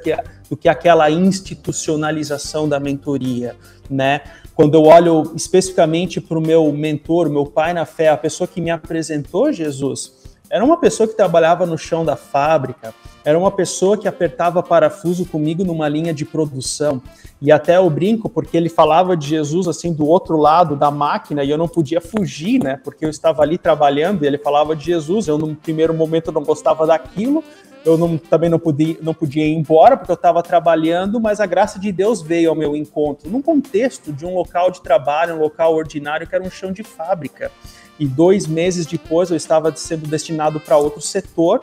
Speaker 1: do que aquela institucionalização da mentoria, né? Quando eu olho especificamente para o meu mentor, meu pai na fé, a pessoa que me apresentou Jesus, era uma pessoa que trabalhava no chão da fábrica, era uma pessoa que apertava parafuso comigo numa linha de produção. E até eu brinco, porque ele falava de Jesus assim do outro lado da máquina e eu não podia fugir, né? Porque eu estava ali trabalhando e ele falava de Jesus. Eu, no primeiro momento, não gostava daquilo, eu não, também não podia, não podia ir embora porque eu estava trabalhando, mas a graça de Deus veio ao meu encontro, num contexto de um local de trabalho, um local ordinário que era um chão de fábrica e dois meses depois eu estava sendo destinado para outro setor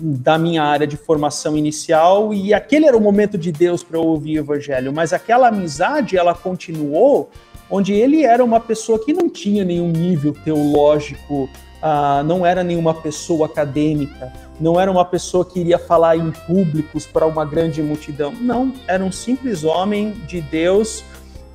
Speaker 1: da minha área de formação inicial e aquele era o momento de Deus para eu ouvir o evangelho, mas aquela amizade ela continuou onde ele era uma pessoa que não tinha nenhum nível teológico, uh, não era nenhuma pessoa acadêmica, não era uma pessoa que iria falar em públicos para uma grande multidão. Não, era um simples homem de Deus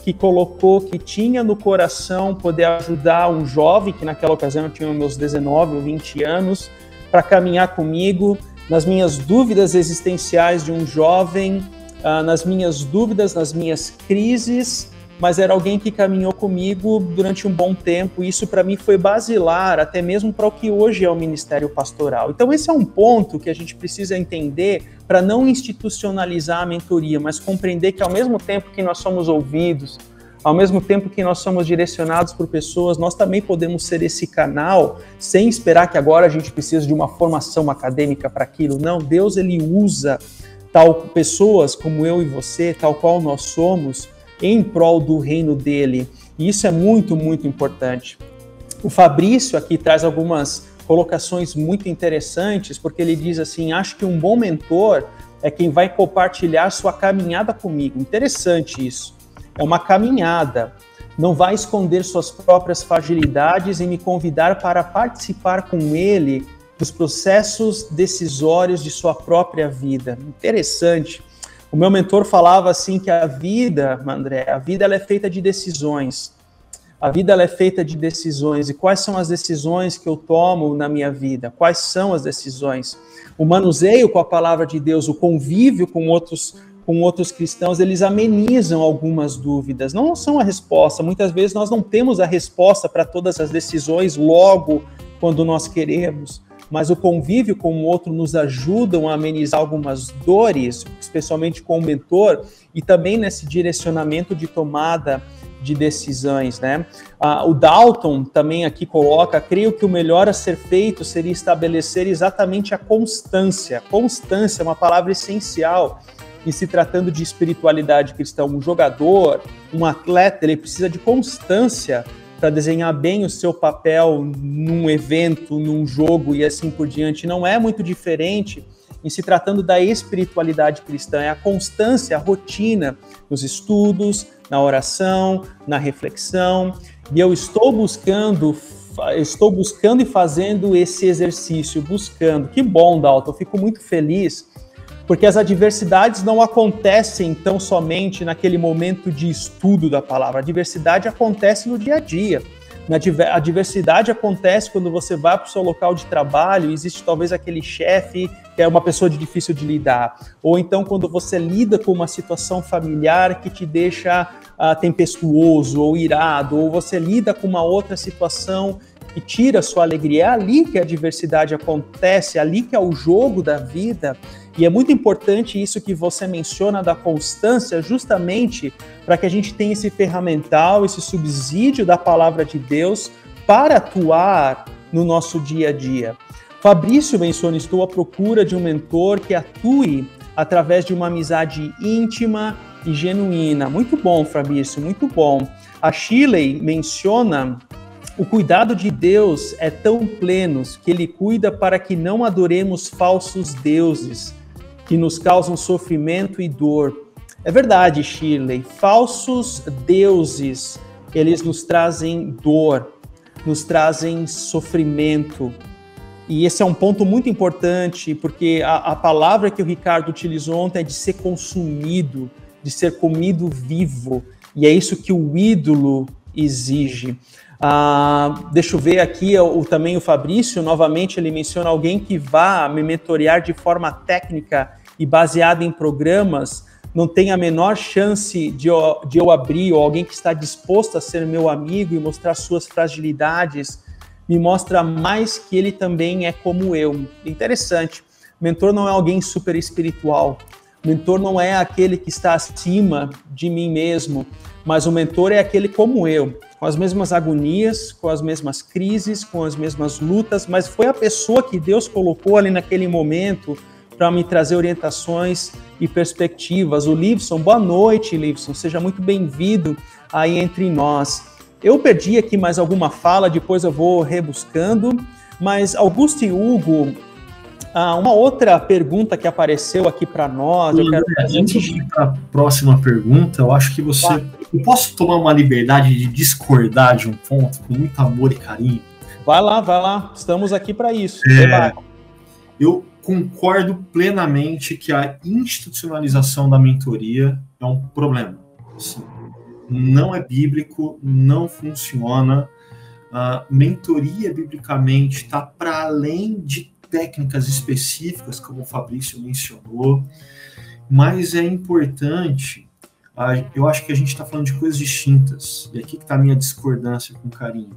Speaker 1: que colocou, que tinha no coração poder ajudar um jovem, que naquela ocasião eu tinha meus 19 ou 20 anos, para caminhar comigo nas minhas dúvidas existenciais de um jovem, uh, nas minhas dúvidas, nas minhas crises, mas era alguém que caminhou comigo durante um bom tempo. Isso para mim foi basilar, até mesmo para o que hoje é o ministério pastoral. Então esse é um ponto que a gente precisa entender para não institucionalizar a mentoria, mas compreender que ao mesmo tempo que nós somos ouvidos, ao mesmo tempo que nós somos direcionados por pessoas, nós também podemos ser esse canal sem esperar que agora a gente precise de uma formação acadêmica para aquilo. Não, Deus ele usa tal pessoas como eu e você, tal qual nós somos, em prol do reino dele. E isso é muito, muito importante. O Fabrício aqui traz algumas colocações muito interessantes, porque ele diz assim: acho que um bom mentor é quem vai compartilhar sua caminhada comigo. Interessante isso. É uma caminhada. Não vai esconder suas próprias fragilidades e me convidar para participar com ele dos processos decisórios de sua própria vida. Interessante. O meu mentor falava assim que a vida, André, a vida ela é feita de decisões. A vida ela é feita de decisões. E quais são as decisões que eu tomo na minha vida? Quais são as decisões? O manuseio com a palavra de Deus, o convívio com outros com outros cristãos, eles amenizam algumas dúvidas. Não são a resposta. Muitas vezes nós não temos a resposta para todas as decisões logo quando nós queremos mas o convívio com o outro nos ajudam a amenizar algumas dores, especialmente com o mentor, e também nesse direcionamento de tomada de decisões, né? Ah, o Dalton também aqui coloca, creio que o melhor a ser feito seria estabelecer exatamente a constância. Constância é uma palavra essencial em se tratando de espiritualidade cristã. Um jogador, um atleta, ele precisa de constância para desenhar bem o seu papel num evento, num jogo e assim por diante. Não é muito diferente em se tratando da espiritualidade cristã, é a constância, a rotina nos estudos, na oração, na reflexão. E eu estou buscando, estou buscando e fazendo esse exercício, buscando. Que bom, Dalton, eu fico muito feliz porque as adversidades não acontecem tão somente naquele momento de estudo da palavra, a diversidade acontece no dia a dia. A diversidade acontece quando você vai para o seu local de trabalho, existe talvez aquele chefe que é uma pessoa de difícil de lidar, ou então quando você lida com uma situação familiar que te deixa uh, tempestuoso ou irado, ou você lida com uma outra situação que tira sua alegria. É ali que a diversidade acontece, é ali que é o jogo da vida. E é muito importante isso que você menciona da constância, justamente para que a gente tenha esse ferramental, esse subsídio da palavra de Deus para atuar no nosso dia a dia. Fabrício menciona: estou à procura de um mentor que atue através de uma amizade íntima e genuína. Muito bom, Fabrício, muito bom. A Shirley menciona o cuidado de Deus é tão pleno que ele cuida para que não adoremos falsos deuses que nos causam sofrimento e dor. É verdade, Shirley, falsos deuses, eles nos trazem dor, nos trazem sofrimento. E esse é um ponto muito importante, porque a, a palavra que o Ricardo utilizou ontem é de ser consumido, de ser comido vivo. E é isso que o ídolo exige. Ah, deixa eu ver aqui o, também o Fabrício, novamente ele menciona alguém que vá me mentorear de forma técnica e baseada em programas, não tem a menor chance de eu, de eu abrir, ou alguém que está disposto a ser meu amigo e mostrar suas fragilidades, me mostra mais que ele também é como eu. Interessante. Mentor não é alguém super espiritual. Mentor não é aquele que está acima de mim mesmo, mas o mentor é aquele como eu, com as mesmas agonias, com as mesmas crises, com as mesmas lutas, mas foi a pessoa que Deus colocou ali naquele momento para me trazer orientações e perspectivas. O Livson, boa noite, Livson, seja muito bem-vindo aí entre nós. Eu perdi aqui mais alguma fala, depois eu vou rebuscando, mas Augusto e Hugo, ah, uma outra pergunta que apareceu aqui para nós.
Speaker 3: eu quero. Antes de ir para a próxima pergunta, eu acho que você. Eu posso tomar uma liberdade de discordar de um ponto com muito amor e carinho?
Speaker 1: Vai lá, vai lá. Estamos aqui para isso.
Speaker 3: É, eu concordo plenamente que a institucionalização da mentoria é um problema. Assim, não é bíblico, não funciona. A mentoria, biblicamente, está para além de técnicas específicas, como o Fabrício mencionou, mas é importante. Eu acho que a gente está falando de coisas distintas, e aqui está a minha discordância com carinho.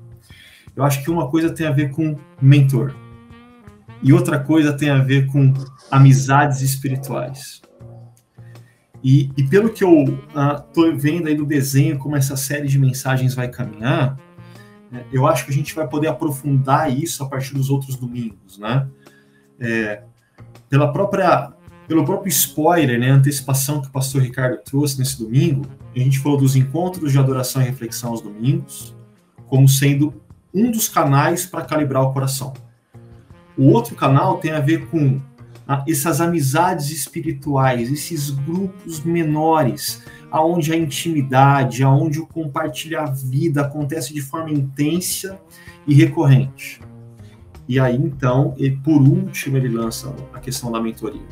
Speaker 3: Eu acho que uma coisa tem a ver com mentor, e outra coisa tem a ver com amizades espirituais. E, e pelo que eu estou uh, vendo aí do desenho, como essa série de mensagens vai caminhar, né, eu acho que a gente vai poder aprofundar isso a partir dos outros domingos, né? É, pela própria, pelo próprio spoiler, né, antecipação que o pastor Ricardo trouxe nesse domingo, a gente falou dos encontros de adoração e reflexão aos domingos, como sendo um dos canais para calibrar o coração. O outro canal tem a ver com essas amizades espirituais, esses grupos menores, aonde a intimidade, aonde o compartilhar a vida acontece de forma intensa e recorrente. E aí, então, ele, por último, ele lança a questão da mentoria.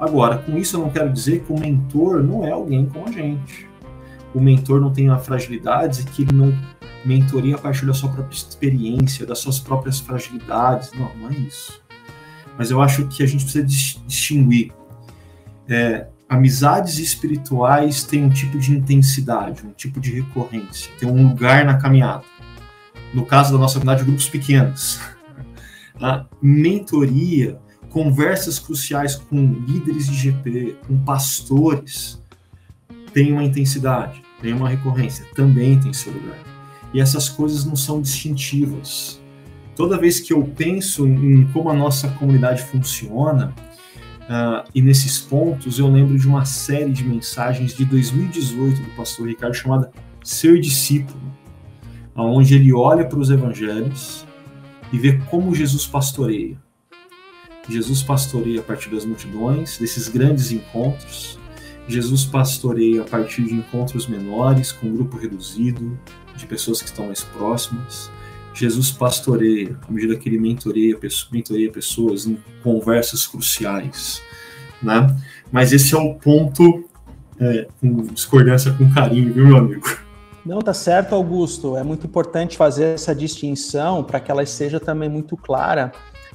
Speaker 3: Agora, com isso eu não quero dizer que o mentor não é alguém como a gente. O mentor não tem fragilidades e que ele não mentoria a partir da sua própria experiência, das suas próprias fragilidades. Não, não é isso. Mas eu acho que a gente precisa distinguir. É, amizades espirituais têm um tipo de intensidade, um tipo de recorrência, tem um lugar na caminhada. No caso da nossa comunidade, grupos pequenos. A mentoria conversas cruciais com líderes de GP, com pastores, tem uma intensidade, tem uma recorrência, também tem seu lugar. E essas coisas não são distintivas. Toda vez que eu penso em como a nossa comunidade funciona, uh, e nesses pontos, eu lembro de uma série de mensagens de 2018 do pastor Ricardo chamada Ser Discípulo, onde ele olha para os evangelhos e vê como Jesus pastoreia Jesus pastoreia a partir das multidões, desses grandes encontros. Jesus pastoreia a partir de encontros menores, com um grupo reduzido, de pessoas que estão mais próximas. Jesus pastoreia à medida que ele mentoreia, mentoreia pessoas em conversas cruciais. Né? Mas esse é o ponto é, com discordância com carinho, viu, meu amigo?
Speaker 1: Não, tá certo, Augusto. É muito importante fazer essa distinção para que ela seja também muito clara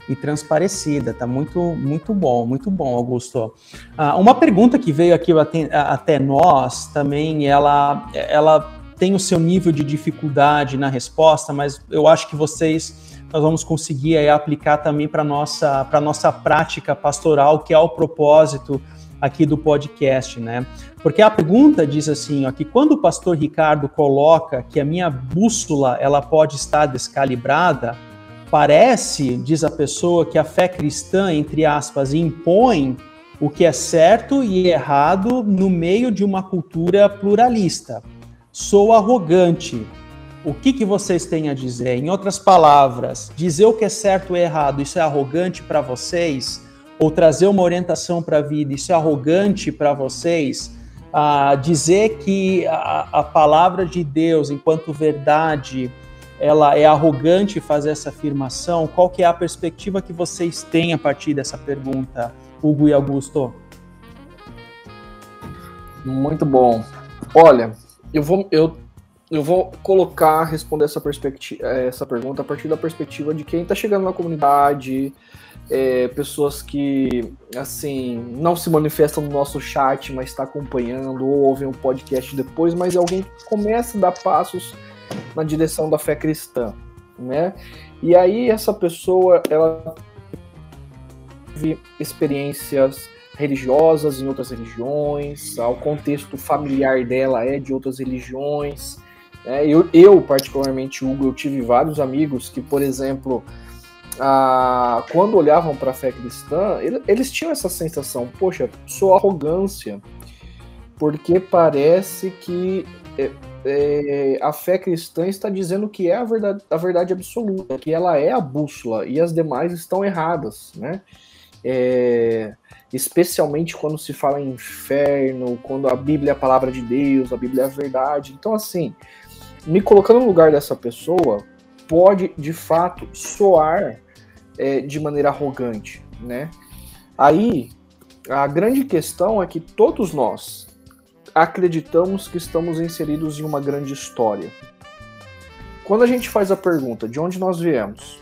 Speaker 1: e transparecida. Tá muito, muito bom, muito bom, Augusto. Ah, uma pergunta que veio aqui até, até nós também, ela, ela tem o seu nível de dificuldade na resposta, mas eu acho que vocês nós vamos conseguir aí, aplicar também para nossa para nossa prática pastoral, que é o propósito aqui do podcast, né? Porque a pergunta diz assim, ó, que quando o pastor Ricardo coloca que a minha bússola ela pode estar descalibrada, Parece, diz a pessoa, que a fé cristã, entre aspas, impõe o que é certo e errado no meio de uma cultura pluralista. Sou arrogante. O que, que vocês têm a dizer? Em outras palavras, dizer o que é certo e errado, isso é arrogante para vocês? Ou trazer uma orientação para a vida, isso é arrogante para vocês? Ah, dizer que a, a palavra de Deus, enquanto verdade, ela é arrogante fazer essa afirmação? Qual que é a perspectiva que vocês têm a partir dessa pergunta, Hugo e Augusto?
Speaker 2: Muito bom. Olha, eu vou, eu, eu vou colocar, responder essa, perspectiva, essa pergunta a partir da perspectiva de quem está chegando na comunidade, é, pessoas que, assim, não se manifestam no nosso chat, mas está acompanhando, ou ouvem um podcast depois, mas alguém que começa a dar passos na direção da fé cristã, né? E aí essa pessoa ela teve experiências religiosas em outras religiões, o contexto familiar dela é de outras religiões. Né? Eu, eu, particularmente, Hugo, eu tive vários amigos que, por exemplo, a, quando olhavam para a fé cristã, eles, eles tinham essa sensação, poxa, sou arrogância, porque parece que é, é, a fé cristã está dizendo que é a verdade, a verdade absoluta, que ela é a bússola e as demais estão erradas, né? É, especialmente quando se fala em inferno, quando a Bíblia é a palavra de Deus, a Bíblia é a verdade. Então, assim, me colocando no lugar dessa pessoa pode de fato soar é, de maneira arrogante, né? Aí a grande questão é que todos nós, acreditamos que estamos inseridos em uma grande história. Quando a gente faz a pergunta de onde nós viemos,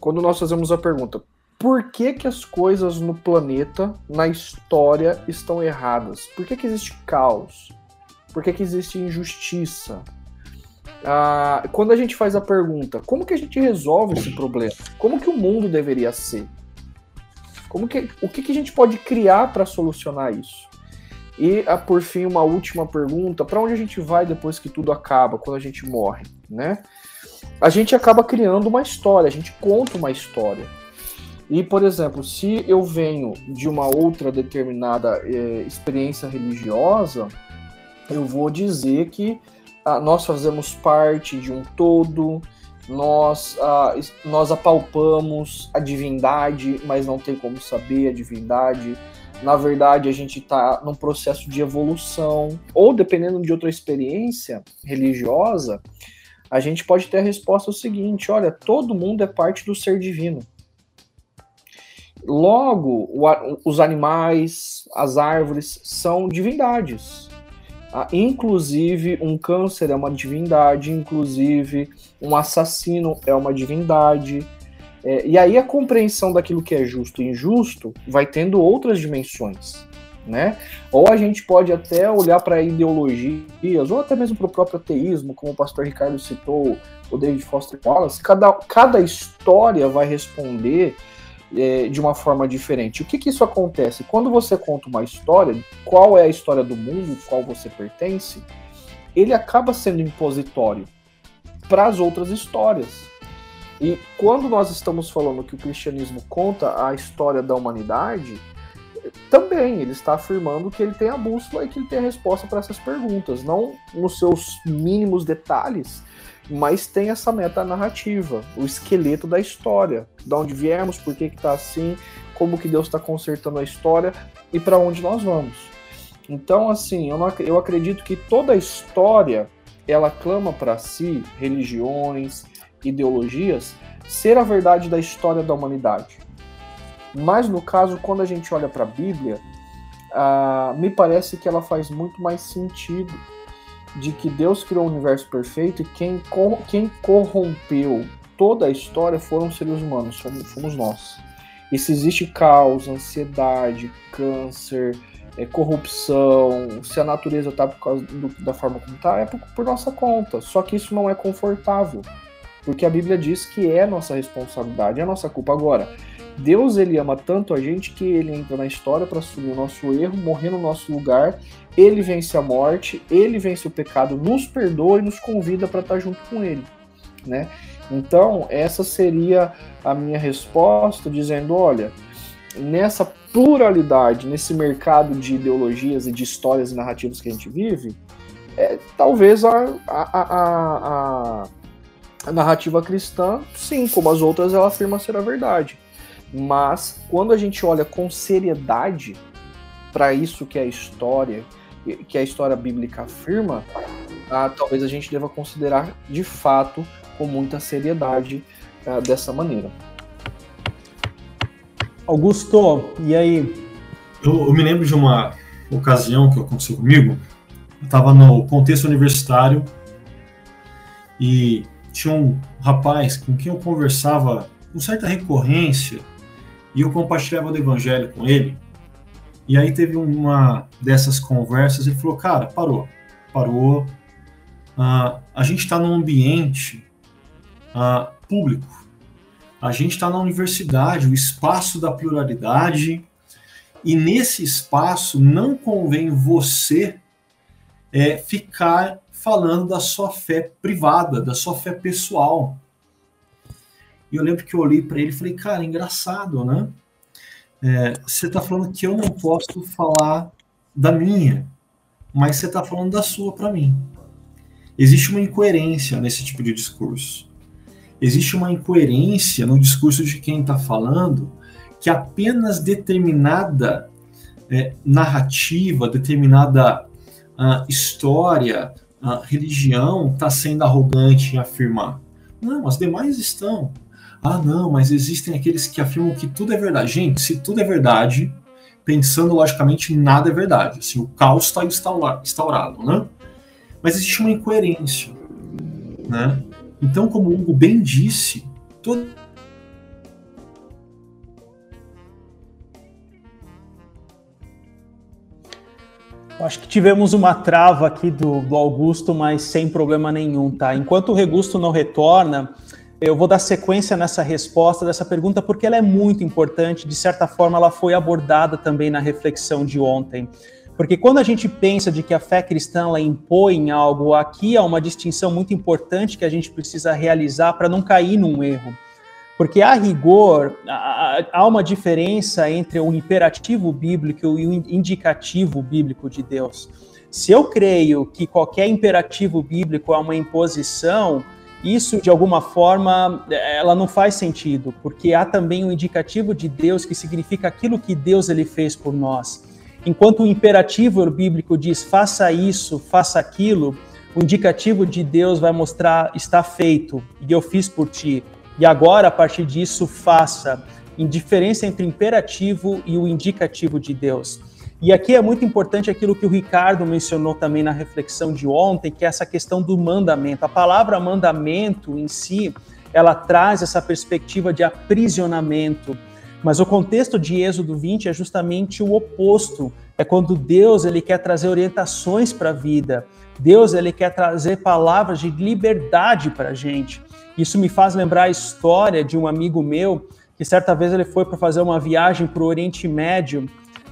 Speaker 2: quando nós fazemos a pergunta por que, que as coisas no planeta, na história, estão erradas? Por que, que existe caos? Por que, que existe injustiça? Ah, quando a gente faz a pergunta, como que a gente resolve esse problema? Como que o mundo deveria ser? Como que, o que, que a gente pode criar para solucionar isso? E, a, por fim, uma última pergunta: para onde a gente vai depois que tudo acaba, quando a gente morre, né? A gente acaba criando uma história, a gente conta uma história. E, por exemplo, se eu venho de uma outra determinada é, experiência religiosa, eu vou dizer que ah, nós fazemos parte de um todo, nós, ah, nós apalpamos a divindade, mas não tem como saber a divindade na verdade a gente está num processo de evolução, ou dependendo de outra experiência religiosa, a gente pode ter a resposta o seguinte: olha, todo mundo é parte do ser divino. Logo, o, os animais, as árvores são divindades. Ah, inclusive, um câncer é uma divindade, inclusive, um assassino é uma divindade. É, e aí a compreensão daquilo que é justo e injusto vai tendo outras dimensões. Né? Ou a gente pode até olhar para ideologias, ou até mesmo para o próprio ateísmo, como o pastor Ricardo citou, o David Foster Wallace, cada, cada história vai responder é, de uma forma diferente. O que, que isso acontece? Quando você conta uma história, qual é a história do mundo, qual você pertence, ele acaba sendo impositório para as outras histórias. E quando nós estamos falando que o cristianismo conta a história da humanidade, também ele está afirmando que ele tem a bússola e que ele tem a resposta para essas perguntas, não nos seus mínimos detalhes, mas tem essa meta narrativa, o esqueleto da história, de onde viemos, por que está assim, como que Deus está consertando a história e para onde nós vamos. Então, assim, eu, não, eu acredito que toda a história ela clama para si religiões, ideologias, ser a verdade da história da humanidade. Mas no caso, quando a gente olha para a Bíblia, uh, me parece que ela faz muito mais sentido de que Deus criou o universo perfeito e quem, quem corrompeu toda a história foram os seres humanos, fomos, fomos nós. E se existe caos, ansiedade, câncer, é, corrupção, se a natureza está por causa do, da forma como está, é por, por nossa conta. Só que isso não é confortável, porque a Bíblia diz que é nossa responsabilidade, é nossa culpa. Agora, Deus ele ama tanto a gente que ele entra na história para assumir o nosso erro, morrer no nosso lugar. Ele vence a morte, ele vence o pecado, nos perdoa e nos convida para estar tá junto com ele, né? Então, essa seria a minha resposta dizendo, olha, nessa pluralidade, nesse mercado de ideologias e de histórias e narrativas que a gente vive, é, talvez a, a, a, a, narrativa cristã, sim, como as outras, ela afirma ser a verdade. Mas quando a gente olha com seriedade para isso que é a história, que a história bíblica afirma, ah, talvez a gente deva considerar de fato com muita seriedade ah, dessa maneira.
Speaker 1: Augusto, e aí?
Speaker 3: Eu, eu, me lembro de uma ocasião que aconteceu comigo. Eu estava no contexto universitário e tinha um rapaz com quem eu conversava com certa recorrência e eu compartilhava do evangelho com ele. E aí teve uma dessas conversas e falou: Cara, parou, parou. Uh, a gente está num ambiente uh, público, a gente está na universidade, o espaço da pluralidade, e nesse espaço não convém você é, ficar falando da sua fé privada, da sua fé pessoal. E eu lembro que eu olhei para ele e falei, cara, engraçado, né? É, você está falando que eu não posso falar da minha, mas você está falando da sua para mim. Existe uma incoerência nesse tipo de discurso. Existe uma incoerência no discurso de quem está falando que apenas determinada é, narrativa, determinada uh, história, uh, religião está sendo arrogante em afirmar. Não, as demais estão. Ah, não, mas existem aqueles que afirmam que tudo é verdade. Gente, se tudo é verdade, pensando logicamente, nada é verdade. Assim, o caos está instaurado, né? Mas existe uma incoerência, né? Então, como o Hugo bem disse, todo
Speaker 1: Acho que tivemos uma trava aqui do, do, Augusto, mas sem problema nenhum, tá? Enquanto o Regusto não retorna, eu vou dar sequência nessa resposta dessa pergunta porque ela é muito importante, de certa forma ela foi abordada também na reflexão de ontem. Porque quando a gente pensa de que a fé cristã ela impõe algo, aqui há uma distinção muito importante que a gente precisa realizar para não cair num erro. Porque a rigor há uma diferença entre o imperativo bíblico e o indicativo bíblico de Deus. Se eu creio que qualquer imperativo bíblico é uma imposição, isso de alguma forma ela não faz sentido, porque há também um indicativo de Deus que significa aquilo que Deus ele fez por nós. Enquanto o imperativo bíblico diz faça isso, faça aquilo, o indicativo de Deus vai mostrar está feito e eu fiz por ti. E agora, a partir disso, faça. Indiferença entre o imperativo e o indicativo de Deus. E aqui é muito importante aquilo que o Ricardo mencionou também na reflexão de ontem, que é essa questão do mandamento. A palavra mandamento em si, ela traz essa perspectiva de aprisionamento. Mas o contexto de Êxodo 20 é justamente o oposto. É quando Deus ele quer trazer orientações para a vida. Deus ele quer trazer palavras de liberdade para a gente. Isso me faz lembrar a história de um amigo meu que certa vez ele foi para fazer uma viagem para o Oriente Médio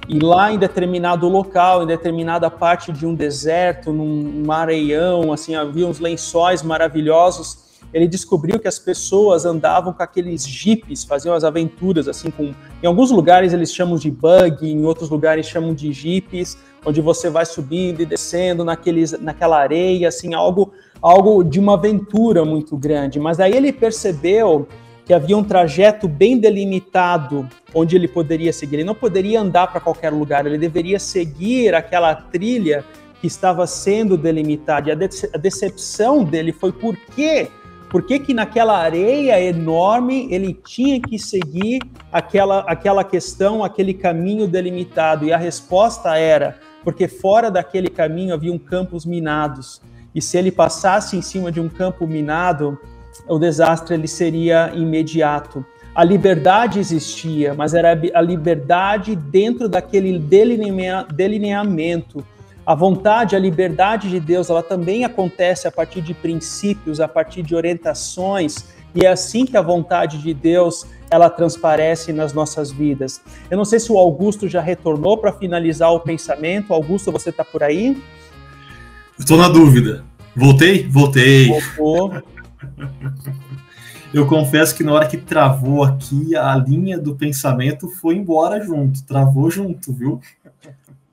Speaker 1: e lá em determinado local, em determinada parte de um deserto, num areião, assim, havia uns lençóis maravilhosos ele descobriu que as pessoas andavam com aqueles jipes, faziam as aventuras assim com, em alguns lugares eles chamam de bug, em outros lugares chamam de jipes, onde você vai subindo e descendo naqueles, naquela areia, assim, algo algo de uma aventura muito grande. Mas aí ele percebeu que havia um trajeto bem delimitado onde ele poderia seguir. Ele não poderia andar para qualquer lugar, ele deveria seguir aquela trilha que estava sendo delimitada. E a, a decepção dele foi por que por que, que naquela areia enorme ele tinha que seguir aquela, aquela questão, aquele caminho delimitado? E a resposta era: porque fora daquele caminho haviam campos minados. E se ele passasse em cima de um campo minado, o desastre ele seria imediato. A liberdade existia, mas era a liberdade dentro daquele delineamento a vontade, a liberdade de Deus, ela também acontece a partir de princípios, a partir de orientações, e é assim que a vontade de Deus ela transparece nas nossas vidas. Eu não sei se o Augusto já retornou para finalizar o pensamento. Augusto, você está por aí?
Speaker 3: Estou na dúvida. Voltei? Voltei.
Speaker 1: Voltou.
Speaker 3: Eu confesso que na hora que travou aqui, a linha do pensamento foi embora junto, travou junto, viu?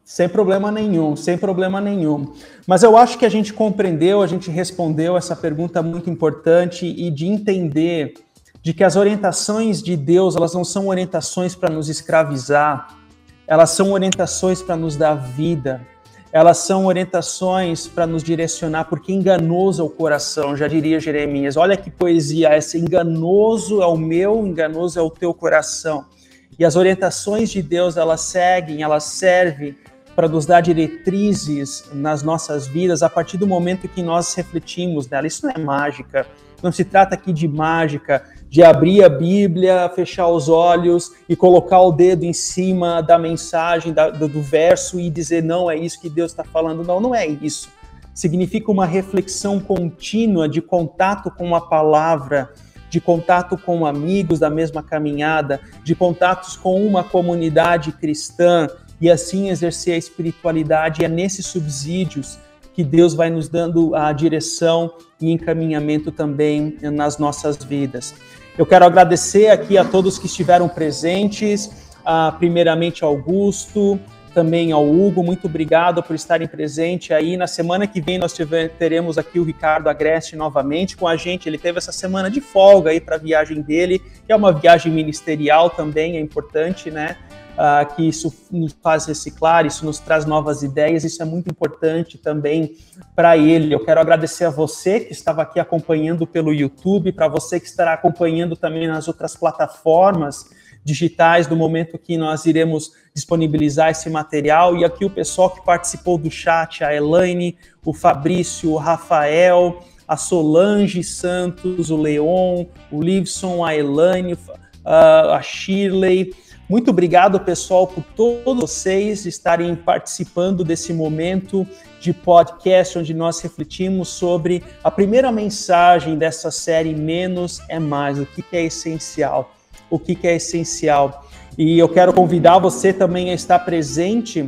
Speaker 1: Sem problema nenhum, sem problema nenhum. Mas eu acho que a gente compreendeu, a gente respondeu essa pergunta muito importante e de entender de que as orientações de Deus, elas não são orientações para nos escravizar, elas são orientações para nos dar vida, elas são orientações para nos direcionar, porque enganoso é o coração, já diria Jeremias. Olha que poesia essa, enganoso é o meu, enganoso é o teu coração. E as orientações de Deus, elas seguem, elas servem para nos dar diretrizes nas nossas vidas a partir do momento que nós refletimos nela. Isso não é mágica. Não se trata aqui de mágica, de abrir a Bíblia, fechar os olhos e colocar o dedo em cima da mensagem, da, do, do verso e dizer não é isso que Deus está falando. Não, não é isso. Significa uma reflexão contínua de contato com a palavra, de contato com amigos da mesma caminhada, de contatos com uma comunidade cristã, e assim exercer a espiritualidade. E é nesses subsídios que Deus vai nos dando a direção e encaminhamento também nas nossas vidas. Eu quero agradecer aqui a todos que estiveram presentes, primeiramente Augusto, também ao Hugo, muito obrigado por estarem presentes aí. Na semana que vem nós tiver, teremos aqui o Ricardo Agreste novamente com a gente. Ele teve essa semana de folga aí para a viagem dele, que é uma viagem ministerial também, é importante, né? uh, que isso nos faz reciclar, isso nos traz novas ideias, isso é muito importante também para ele. Eu quero agradecer a você que estava aqui acompanhando pelo YouTube, para você que estará acompanhando também nas outras plataformas digitais do momento que nós iremos disponibilizar esse material. E aqui o pessoal que participou do chat, a Elaine, o Fabrício, o Rafael, a Solange Santos, o Leon, o Livson, a Elaine, ah, a Shirley, muito obrigado, pessoal, por todos vocês estarem participando desse momento de podcast onde nós refletimos sobre a primeira mensagem dessa série Menos é Mais, o que, é essencial, o que, é essencial. E eu quero convidar você também a estar presente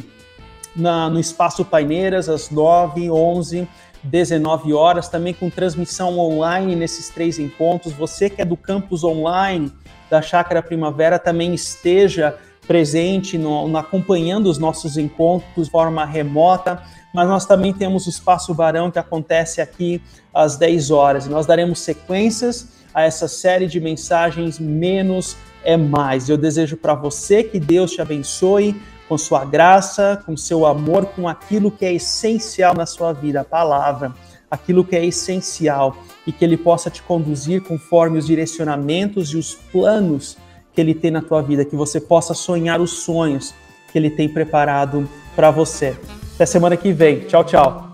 Speaker 1: na, no Espaço Paineiras às 9, 11, 19 horas, também com transmissão online nesses três encontros. Você que é do campus online, da Chácara Primavera também esteja presente, no, no, acompanhando os nossos encontros de forma remota, mas nós também temos o Espaço Barão que acontece aqui às 10 horas. Nós daremos sequências a essa série de mensagens Menos é Mais. Eu desejo para você que Deus te abençoe com sua graça, com seu amor, com aquilo que é essencial na sua vida, a palavra aquilo que é essencial e que Ele possa te conduzir conforme os direcionamentos e os planos que Ele tem na tua vida, que você possa sonhar os sonhos que Ele tem preparado para você. Até semana que vem. Tchau, tchau.